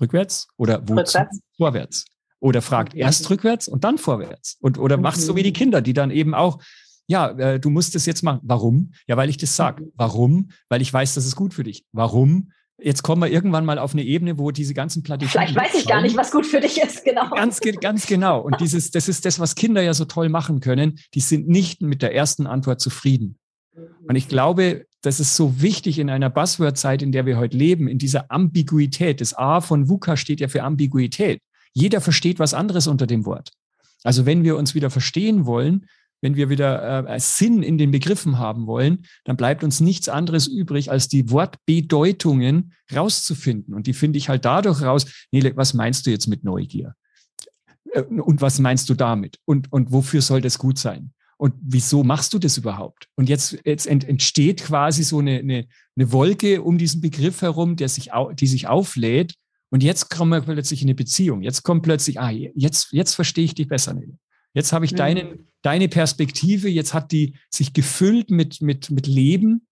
Rückwärts oder wozu? Rückwärts. Vorwärts. Oder fragt erst rückwärts und dann vorwärts. Und, oder machst so wie die Kinder, die dann eben auch, ja, äh, du musst es jetzt machen. Warum? Ja, weil ich das sage. Warum? Weil ich weiß, das ist gut für dich. Warum? Jetzt kommen wir irgendwann mal auf eine Ebene, wo diese ganzen Plattitüden. Vielleicht weiß ich gar nicht, was gut für dich ist, genau. Ganz, ganz genau. Und dieses, das ist das, was Kinder ja so toll machen können. Die sind nicht mit der ersten Antwort zufrieden. Und ich glaube, das ist so wichtig in einer Buzzword-Zeit, in der wir heute leben, in dieser Ambiguität. Das A von VUCA steht ja für Ambiguität. Jeder versteht was anderes unter dem Wort. Also wenn wir uns wieder verstehen wollen, wenn wir wieder äh, Sinn in den Begriffen haben wollen, dann bleibt uns nichts anderes übrig, als die Wortbedeutungen rauszufinden. Und die finde ich halt dadurch raus, Nele, was meinst du jetzt mit Neugier? Äh, und was meinst du damit? Und, und wofür soll das gut sein? Und wieso machst du das überhaupt? Und jetzt, jetzt entsteht quasi so eine, eine, eine Wolke um diesen Begriff herum, der sich, die sich auflädt. Und jetzt kommen wir plötzlich in eine Beziehung. Jetzt kommt plötzlich, ah, jetzt, jetzt verstehe ich dich besser, Nele. Jetzt habe ich mhm. deinen, deine Perspektive, jetzt hat die sich gefüllt mit, mit, mit Leben.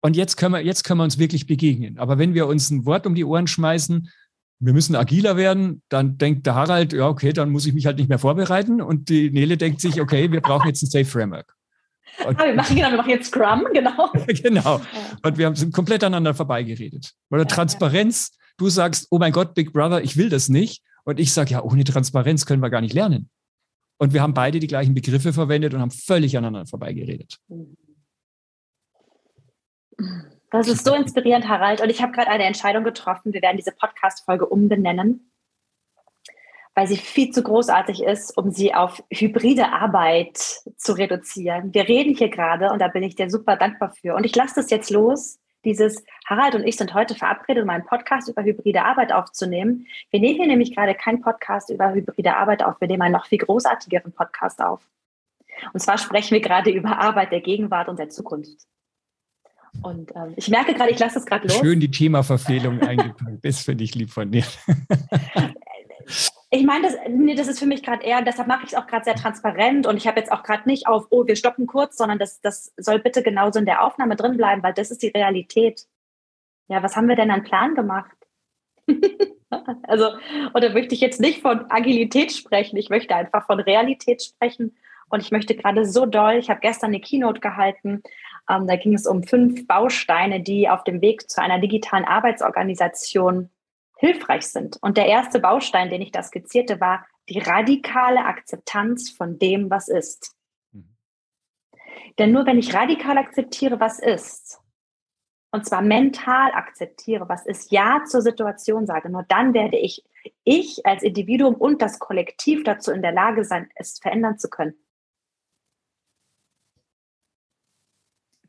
Und jetzt können, wir, jetzt können wir uns wirklich begegnen. Aber wenn wir uns ein Wort um die Ohren schmeißen, wir müssen agiler werden, dann denkt der Harald, ja, okay, dann muss ich mich halt nicht mehr vorbereiten. Und die Nele denkt sich, okay, wir brauchen jetzt ein Safe Framework. Und, ah, wir machen genau, wir machen jetzt Scrum, genau. genau. Und wir haben sind komplett aneinander vorbeigeredet. Oder ja, Transparenz, ja. du sagst, oh mein Gott, Big Brother, ich will das nicht. Und ich sage, ja, ohne Transparenz können wir gar nicht lernen. Und wir haben beide die gleichen Begriffe verwendet und haben völlig aneinander vorbeigeredet. Das ist so inspirierend, Harald. Und ich habe gerade eine Entscheidung getroffen. Wir werden diese Podcast-Folge umbenennen, weil sie viel zu großartig ist, um sie auf hybride Arbeit zu reduzieren. Wir reden hier gerade und da bin ich dir super dankbar für. Und ich lasse das jetzt los dieses Harald und ich sind heute verabredet, um einen Podcast über hybride Arbeit aufzunehmen. Wir nehmen hier nämlich gerade keinen Podcast über hybride Arbeit auf, wir nehmen einen noch viel großartigeren Podcast auf. Und zwar sprechen wir gerade über Arbeit der Gegenwart und der Zukunft. Und ähm, ich merke gerade, ich lasse es gerade los. Schön die Themaverfehlung eingepackt. Das finde ich lieb von dir. ich meine, das, nee, das ist für mich gerade eher, deshalb mache ich es auch gerade sehr transparent und ich habe jetzt auch gerade nicht auf, oh, wir stoppen kurz, sondern das, das soll bitte genauso in der Aufnahme drin bleiben, weil das ist die Realität. Ja, was haben wir denn an Plan gemacht? also, oder möchte ich jetzt nicht von Agilität sprechen, ich möchte einfach von Realität sprechen und ich möchte gerade so doll, ich habe gestern eine Keynote gehalten, ähm, da ging es um fünf Bausteine, die auf dem Weg zu einer digitalen Arbeitsorganisation hilfreich sind. Und der erste Baustein, den ich da skizzierte, war die radikale Akzeptanz von dem, was ist. Mhm. Denn nur wenn ich radikal akzeptiere, was ist, und zwar mental akzeptiere, was ist, Ja zur Situation sage, nur dann werde ich, ich als Individuum und das Kollektiv dazu in der Lage sein, es verändern zu können.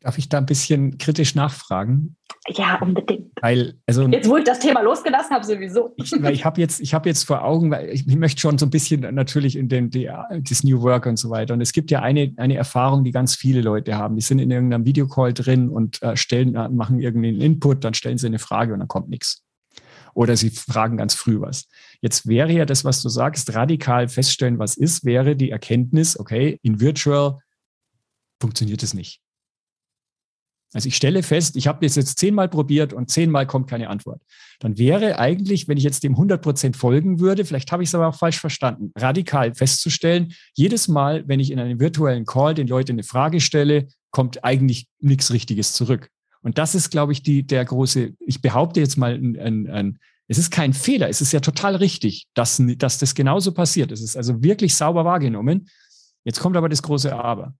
Darf ich da ein bisschen kritisch nachfragen? Ja, unbedingt. Weil, also, jetzt, wo ich das Thema losgelassen habe, sowieso. Ich, ich habe jetzt, hab jetzt vor Augen, weil ich, ich, möchte schon so ein bisschen natürlich in den, die, das New Work und so weiter. Und es gibt ja eine, eine Erfahrung, die ganz viele Leute haben. Die sind in irgendeinem Videocall drin und äh, stellen, äh, machen irgendeinen Input, dann stellen sie eine Frage und dann kommt nichts. Oder sie fragen ganz früh was. Jetzt wäre ja das, was du sagst, radikal feststellen, was ist, wäre die Erkenntnis, okay, in Virtual funktioniert es nicht. Also ich stelle fest, ich habe das jetzt zehnmal probiert und zehnmal kommt keine Antwort. Dann wäre eigentlich, wenn ich jetzt dem 100 Prozent folgen würde, vielleicht habe ich es aber auch falsch verstanden, radikal festzustellen, jedes Mal, wenn ich in einem virtuellen Call den Leuten eine Frage stelle, kommt eigentlich nichts Richtiges zurück. Und das ist, glaube ich, die, der große, ich behaupte jetzt mal, ein, ein, ein, es ist kein Fehler, es ist ja total richtig, dass, dass das genauso passiert. Es ist also wirklich sauber wahrgenommen. Jetzt kommt aber das große Aber.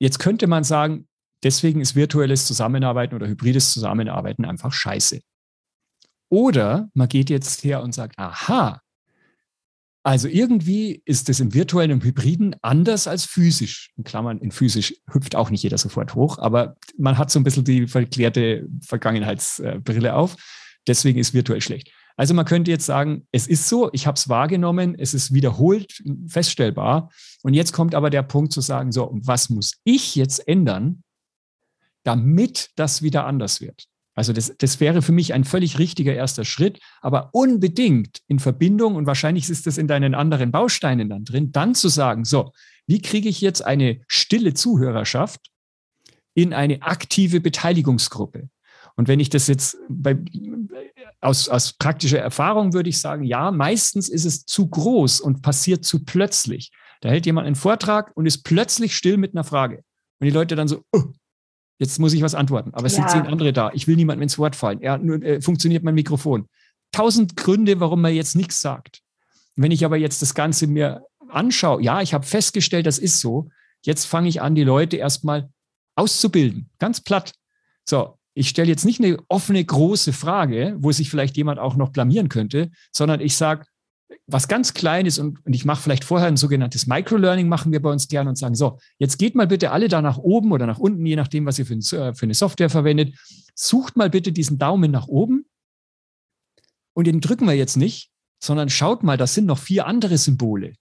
Jetzt könnte man sagen, Deswegen ist virtuelles Zusammenarbeiten oder hybrides Zusammenarbeiten einfach scheiße. Oder man geht jetzt her und sagt, aha, also irgendwie ist es im virtuellen und hybriden anders als physisch. In Klammern, in physisch hüpft auch nicht jeder sofort hoch, aber man hat so ein bisschen die verklärte Vergangenheitsbrille auf. Deswegen ist virtuell schlecht. Also man könnte jetzt sagen, es ist so, ich habe es wahrgenommen, es ist wiederholt feststellbar. Und jetzt kommt aber der Punkt zu sagen, so, was muss ich jetzt ändern, damit das wieder anders wird. Also das, das wäre für mich ein völlig richtiger erster Schritt, aber unbedingt in Verbindung, und wahrscheinlich ist das in deinen anderen Bausteinen dann drin, dann zu sagen, so, wie kriege ich jetzt eine stille Zuhörerschaft in eine aktive Beteiligungsgruppe? Und wenn ich das jetzt bei, aus, aus praktischer Erfahrung würde ich sagen, ja, meistens ist es zu groß und passiert zu plötzlich. Da hält jemand einen Vortrag und ist plötzlich still mit einer Frage. Und die Leute dann so, oh, Jetzt muss ich was antworten. Aber es ja. sind zehn andere da. Ich will niemandem ins Wort fallen. Ja, nur, äh, funktioniert mein Mikrofon. Tausend Gründe, warum man jetzt nichts sagt. Wenn ich aber jetzt das Ganze mir anschaue, ja, ich habe festgestellt, das ist so. Jetzt fange ich an, die Leute erstmal auszubilden. Ganz platt. So, ich stelle jetzt nicht eine offene, große Frage, wo sich vielleicht jemand auch noch blamieren könnte, sondern ich sage, was ganz Kleines und, und ich mache vielleicht vorher ein sogenanntes Microlearning, machen wir bei uns gerne und sagen, so, jetzt geht mal bitte alle da nach oben oder nach unten, je nachdem, was ihr für, äh, für eine Software verwendet. Sucht mal bitte diesen Daumen nach oben und den drücken wir jetzt nicht, sondern schaut mal, das sind noch vier andere Symbole.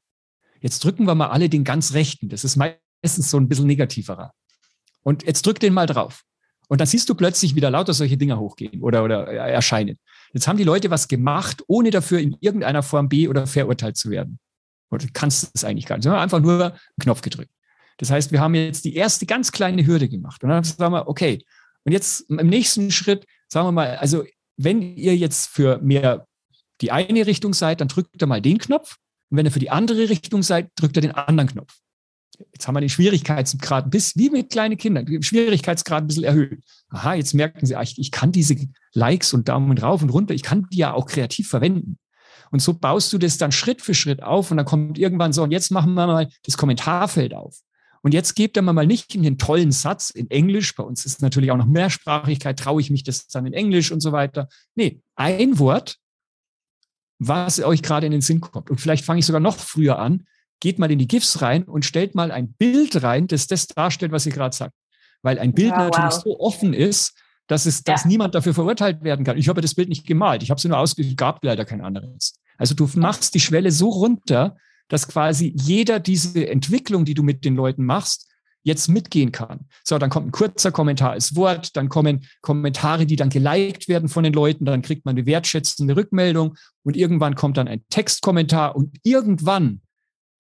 Jetzt drücken wir mal alle den ganz rechten. Das ist meistens so ein bisschen negativerer. Und jetzt drück den mal drauf. Und dann siehst du plötzlich wieder lauter solche Dinger hochgehen oder, oder erscheinen. Jetzt haben die Leute was gemacht, ohne dafür in irgendeiner Form B oder verurteilt zu werden. Oder kannst es eigentlich gar nicht. Sie haben einfach nur einen Knopf gedrückt. Das heißt, wir haben jetzt die erste ganz kleine Hürde gemacht. Und dann sagen wir, okay, und jetzt im nächsten Schritt, sagen wir mal, also wenn ihr jetzt für mehr die eine Richtung seid, dann drückt ihr mal den Knopf. Und wenn ihr für die andere Richtung seid, drückt ihr den anderen Knopf. Jetzt haben wir den Schwierigkeitsgrad bis wie mit kleinen Kindern, den Schwierigkeitsgrad ein bisschen erhöht. Aha, jetzt merken sie, ich, ich kann diese Likes und Daumen rauf und runter, ich kann die ja auch kreativ verwenden. Und so baust du das dann Schritt für Schritt auf und dann kommt irgendwann so, und jetzt machen wir mal das Kommentarfeld auf. Und jetzt gebt er mal nicht in den tollen Satz in Englisch, bei uns ist natürlich auch noch Mehrsprachigkeit, traue ich mich das dann in Englisch und so weiter. Nee, ein Wort, was euch gerade in den Sinn kommt. Und vielleicht fange ich sogar noch früher an, geht mal in die GIFs rein und stellt mal ein Bild rein, das das darstellt, was ihr gerade sagt. Weil ein Bild ja, natürlich wow. so offen ist, dass es, dass ja. niemand dafür verurteilt werden kann. Ich habe das Bild nicht gemalt. Ich habe es nur ausgegeben, gab leider kein anderes. Also du machst die Schwelle so runter, dass quasi jeder diese Entwicklung, die du mit den Leuten machst, jetzt mitgehen kann. So, dann kommt ein kurzer Kommentar als Wort, dann kommen Kommentare, die dann geliked werden von den Leuten, dann kriegt man eine wertschätzende Rückmeldung und irgendwann kommt dann ein Textkommentar und irgendwann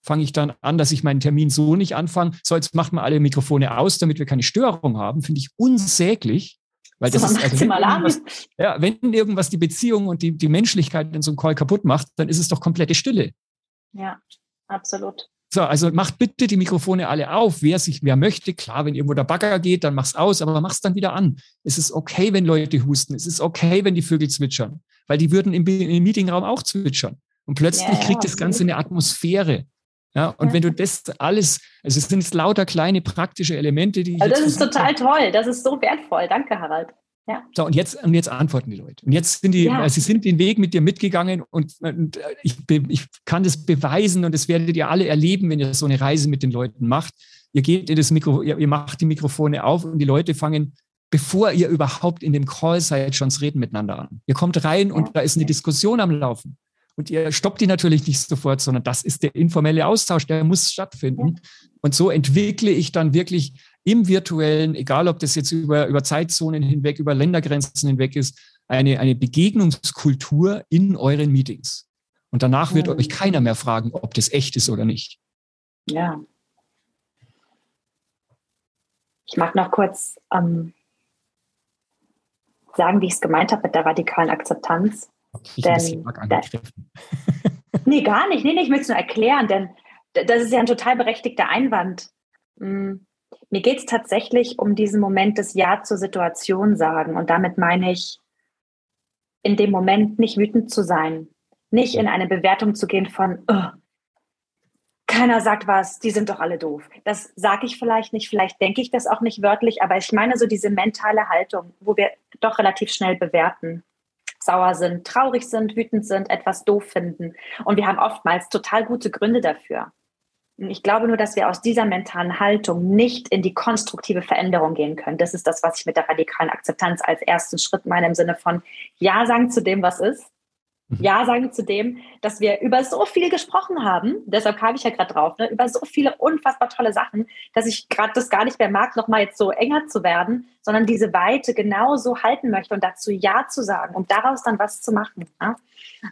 fange ich dann an, dass ich meinen Termin so nicht anfange. So, jetzt macht man alle Mikrofone aus, damit wir keine Störung haben. Finde ich unsäglich. Weil das ist, also wenn, ja, wenn irgendwas die Beziehung und die, die Menschlichkeit in so einem Call kaputt macht, dann ist es doch komplette Stille. Ja, absolut. So, also macht bitte die Mikrofone alle auf. Wer sich, wer möchte, klar, wenn irgendwo der Bagger geht, dann mach's aus, aber mach's dann wieder an. Es ist okay, wenn Leute husten. Es ist okay, wenn die Vögel zwitschern, weil die würden im, im Meetingraum auch zwitschern. Und plötzlich ja, kriegt das Ganze eine Atmosphäre. Ja, und ja. wenn du das alles, also es sind jetzt lauter kleine praktische Elemente, die. Also das ist total toll. Das ist so wertvoll. Danke, Harald. Ja. So, und jetzt, und jetzt antworten die Leute. Und jetzt sind die, ja. also sie sind den Weg mit dir mitgegangen und, und ich, ich kann das beweisen und das werdet ihr alle erleben, wenn ihr so eine Reise mit den Leuten macht. Ihr geht in das Mikro, ihr, ihr macht die Mikrofone auf und die Leute fangen, bevor ihr überhaupt in dem Call seid, schon das Reden miteinander an. Ihr kommt rein und da ist eine Diskussion am Laufen. Und ihr stoppt die natürlich nicht sofort, sondern das ist der informelle Austausch, der muss stattfinden. Und so entwickle ich dann wirklich im virtuellen, egal ob das jetzt über, über Zeitzonen hinweg, über Ländergrenzen hinweg ist, eine, eine Begegnungskultur in euren Meetings. Und danach wird mhm. euch keiner mehr fragen, ob das echt ist oder nicht. Ja. Ich mag noch kurz ähm, sagen, wie ich es gemeint habe mit der radikalen Akzeptanz. Ich denn, da, nee, gar nicht. Nee, nee, ich möchte es nur erklären, denn das ist ja ein total berechtigter Einwand. Hm. Mir geht es tatsächlich um diesen Moment des Ja zur Situation sagen. Und damit meine ich, in dem Moment nicht wütend zu sein, nicht in eine Bewertung zu gehen von, oh, keiner sagt was, die sind doch alle doof. Das sage ich vielleicht nicht, vielleicht denke ich das auch nicht wörtlich, aber ich meine so diese mentale Haltung, wo wir doch relativ schnell bewerten, sauer sind, traurig sind, wütend sind, etwas doof finden. Und wir haben oftmals total gute Gründe dafür. Ich glaube nur, dass wir aus dieser mentalen Haltung nicht in die konstruktive Veränderung gehen können. Das ist das, was ich mit der radikalen Akzeptanz als ersten Schritt meine, im Sinne von Ja sagen zu dem, was ist. Mhm. Ja sagen zu dem, dass wir über so viel gesprochen haben. Deshalb kam ich ja gerade drauf, ne, über so viele unfassbar tolle Sachen, dass ich gerade das gar nicht mehr mag, nochmal jetzt so enger zu werden, sondern diese Weite genauso halten möchte und dazu Ja zu sagen, um daraus dann was zu machen. Ja?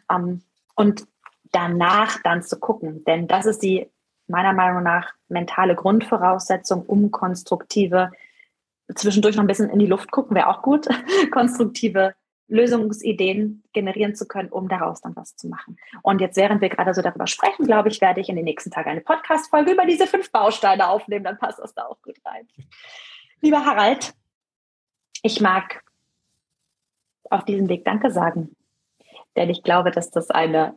Ähm, und danach dann zu gucken, denn das ist die meiner Meinung nach mentale Grundvoraussetzung, um konstruktive, zwischendurch noch ein bisschen in die Luft gucken, wäre auch gut, konstruktive Lösungsideen generieren zu können, um daraus dann was zu machen. Und jetzt, während wir gerade so darüber sprechen, glaube ich, werde ich in den nächsten Tagen eine Podcast-Folge über diese fünf Bausteine aufnehmen, dann passt das da auch gut rein. Lieber Harald, ich mag auf diesem Weg Danke sagen, denn ich glaube, dass das eine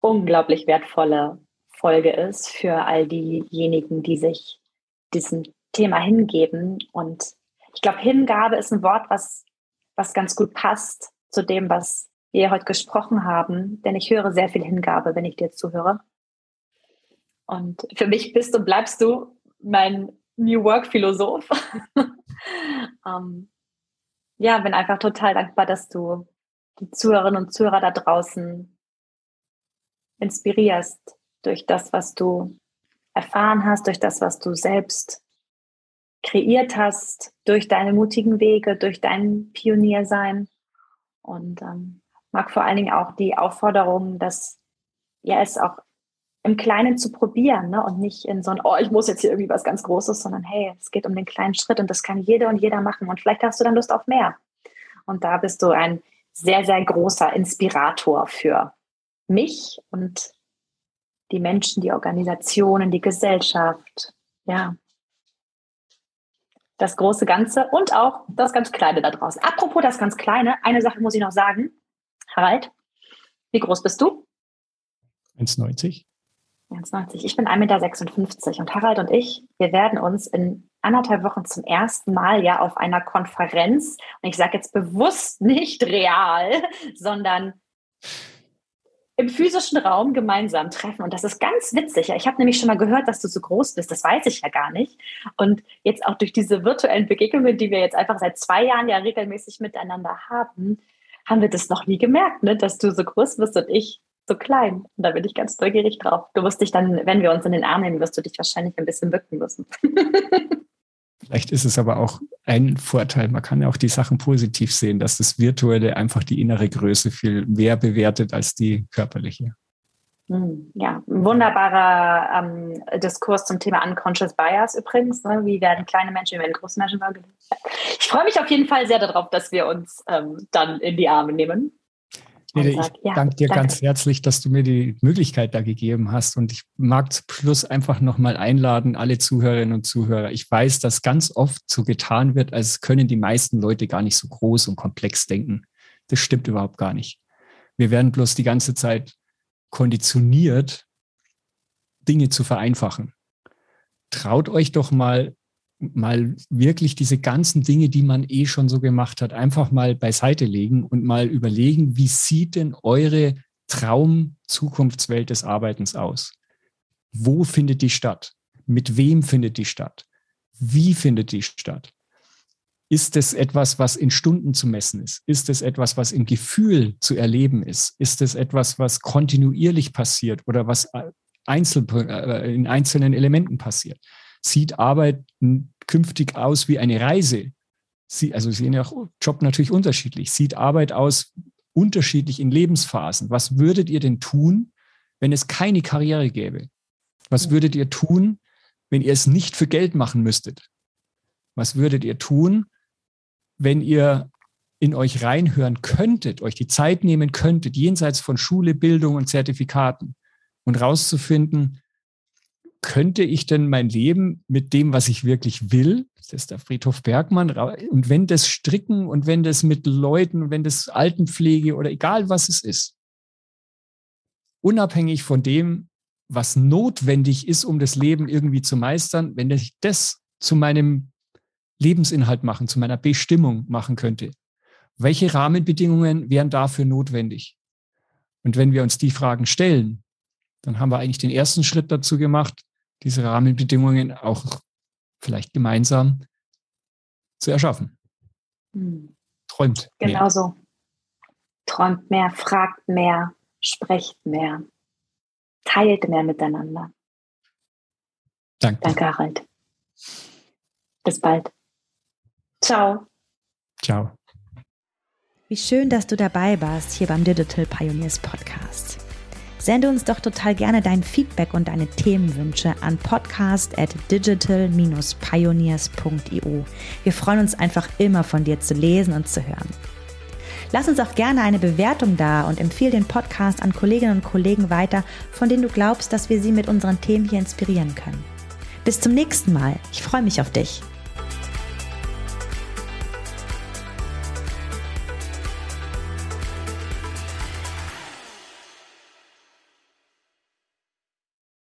unglaublich wertvolle Folge ist für all diejenigen, die sich diesem Thema hingeben. Und ich glaube, Hingabe ist ein Wort, was, was ganz gut passt zu dem, was wir heute gesprochen haben, denn ich höre sehr viel Hingabe, wenn ich dir zuhöre. Und für mich bist und bleibst du mein New Work Philosoph. ähm, ja, bin einfach total dankbar, dass du die Zuhörerinnen und Zuhörer da draußen inspirierst, durch das, was du erfahren hast, durch das, was du selbst kreiert hast, durch deine mutigen Wege, durch dein Pioniersein. Und ähm, mag vor allen Dingen auch die Aufforderung, dass ja es auch im Kleinen zu probieren ne? und nicht in so ein, oh, ich muss jetzt hier irgendwie was ganz Großes, sondern hey, es geht um den kleinen Schritt und das kann jede und jeder machen und vielleicht hast du dann Lust auf mehr. Und da bist du ein sehr, sehr großer Inspirator für mich und die Menschen, die Organisationen, die Gesellschaft, ja. Das große Ganze und auch das ganz Kleine da draußen. Apropos das ganz Kleine, eine Sache muss ich noch sagen. Harald, wie groß bist du? 1,90. 1,90. Ich bin 1,56 Meter und Harald und ich, wir werden uns in anderthalb Wochen zum ersten Mal ja auf einer Konferenz, und ich sage jetzt bewusst nicht real, sondern im physischen Raum gemeinsam treffen. Und das ist ganz witzig. Ich habe nämlich schon mal gehört, dass du so groß bist. Das weiß ich ja gar nicht. Und jetzt auch durch diese virtuellen Begegnungen, die wir jetzt einfach seit zwei Jahren ja regelmäßig miteinander haben, haben wir das noch nie gemerkt, ne? dass du so groß bist und ich so klein. Und da bin ich ganz neugierig drauf. Du wirst dich dann, wenn wir uns in den Arm nehmen, wirst du dich wahrscheinlich ein bisschen bücken müssen. Vielleicht ist es aber auch ein Vorteil. Man kann ja auch die Sachen positiv sehen, dass das Virtuelle einfach die innere Größe viel mehr bewertet als die körperliche. Hm, ja, ein wunderbarer ähm, Diskurs zum Thema Unconscious Bias übrigens. Ne? Wie werden kleine Menschen, wie werden große Menschen wahrgenommen? Ich freue mich auf jeden Fall sehr darauf, dass wir uns ähm, dann in die Arme nehmen. Nede, ich ja, danke dir danke. ganz herzlich, dass du mir die Möglichkeit da gegeben hast. Und ich mag zum Schluss einfach nochmal einladen, alle Zuhörerinnen und Zuhörer. Ich weiß, dass ganz oft so getan wird, als können die meisten Leute gar nicht so groß und komplex denken. Das stimmt überhaupt gar nicht. Wir werden bloß die ganze Zeit konditioniert, Dinge zu vereinfachen. Traut euch doch mal mal wirklich diese ganzen Dinge, die man eh schon so gemacht hat, einfach mal beiseite legen und mal überlegen, wie sieht denn eure Traum-Zukunftswelt des Arbeitens aus? Wo findet die statt? Mit wem findet die statt? Wie findet die statt? Ist es etwas, was in Stunden zu messen ist? Ist es etwas, was im Gefühl zu erleben ist? Ist es etwas, was kontinuierlich passiert oder was einzel äh, in einzelnen Elementen passiert? Sieht Arbeit künftig aus wie eine Reise? Sie, also sehen ja auch Job natürlich unterschiedlich. Sieht Arbeit aus unterschiedlich in Lebensphasen? Was würdet ihr denn tun, wenn es keine Karriere gäbe? Was würdet ihr tun, wenn ihr es nicht für Geld machen müsstet? Was würdet ihr tun, wenn ihr in euch reinhören könntet, euch die Zeit nehmen könntet, jenseits von Schule, Bildung und Zertifikaten und rauszufinden, könnte ich denn mein Leben mit dem, was ich wirklich will, das ist der Friedhof Bergmann, und wenn das Stricken und wenn das mit Leuten, wenn das Altenpflege oder egal was es ist, unabhängig von dem, was notwendig ist, um das Leben irgendwie zu meistern, wenn ich das zu meinem Lebensinhalt machen, zu meiner Bestimmung machen könnte, welche Rahmenbedingungen wären dafür notwendig? Und wenn wir uns die Fragen stellen, dann haben wir eigentlich den ersten Schritt dazu gemacht, diese Rahmenbedingungen auch vielleicht gemeinsam zu erschaffen. Hm. Träumt. Genau so. Träumt mehr, fragt mehr, sprecht mehr, teilt mehr miteinander. Danke. Danke, Harald. Bis bald. Ciao. Ciao. Wie schön, dass du dabei warst hier beim Digital Pioneers Podcast. Sende uns doch total gerne dein Feedback und deine Themenwünsche an podcast at digital-pioneers.io. Wir freuen uns einfach immer von dir zu lesen und zu hören. Lass uns auch gerne eine Bewertung da und empfehle den Podcast an Kolleginnen und Kollegen weiter, von denen du glaubst, dass wir sie mit unseren Themen hier inspirieren können. Bis zum nächsten Mal. Ich freue mich auf dich.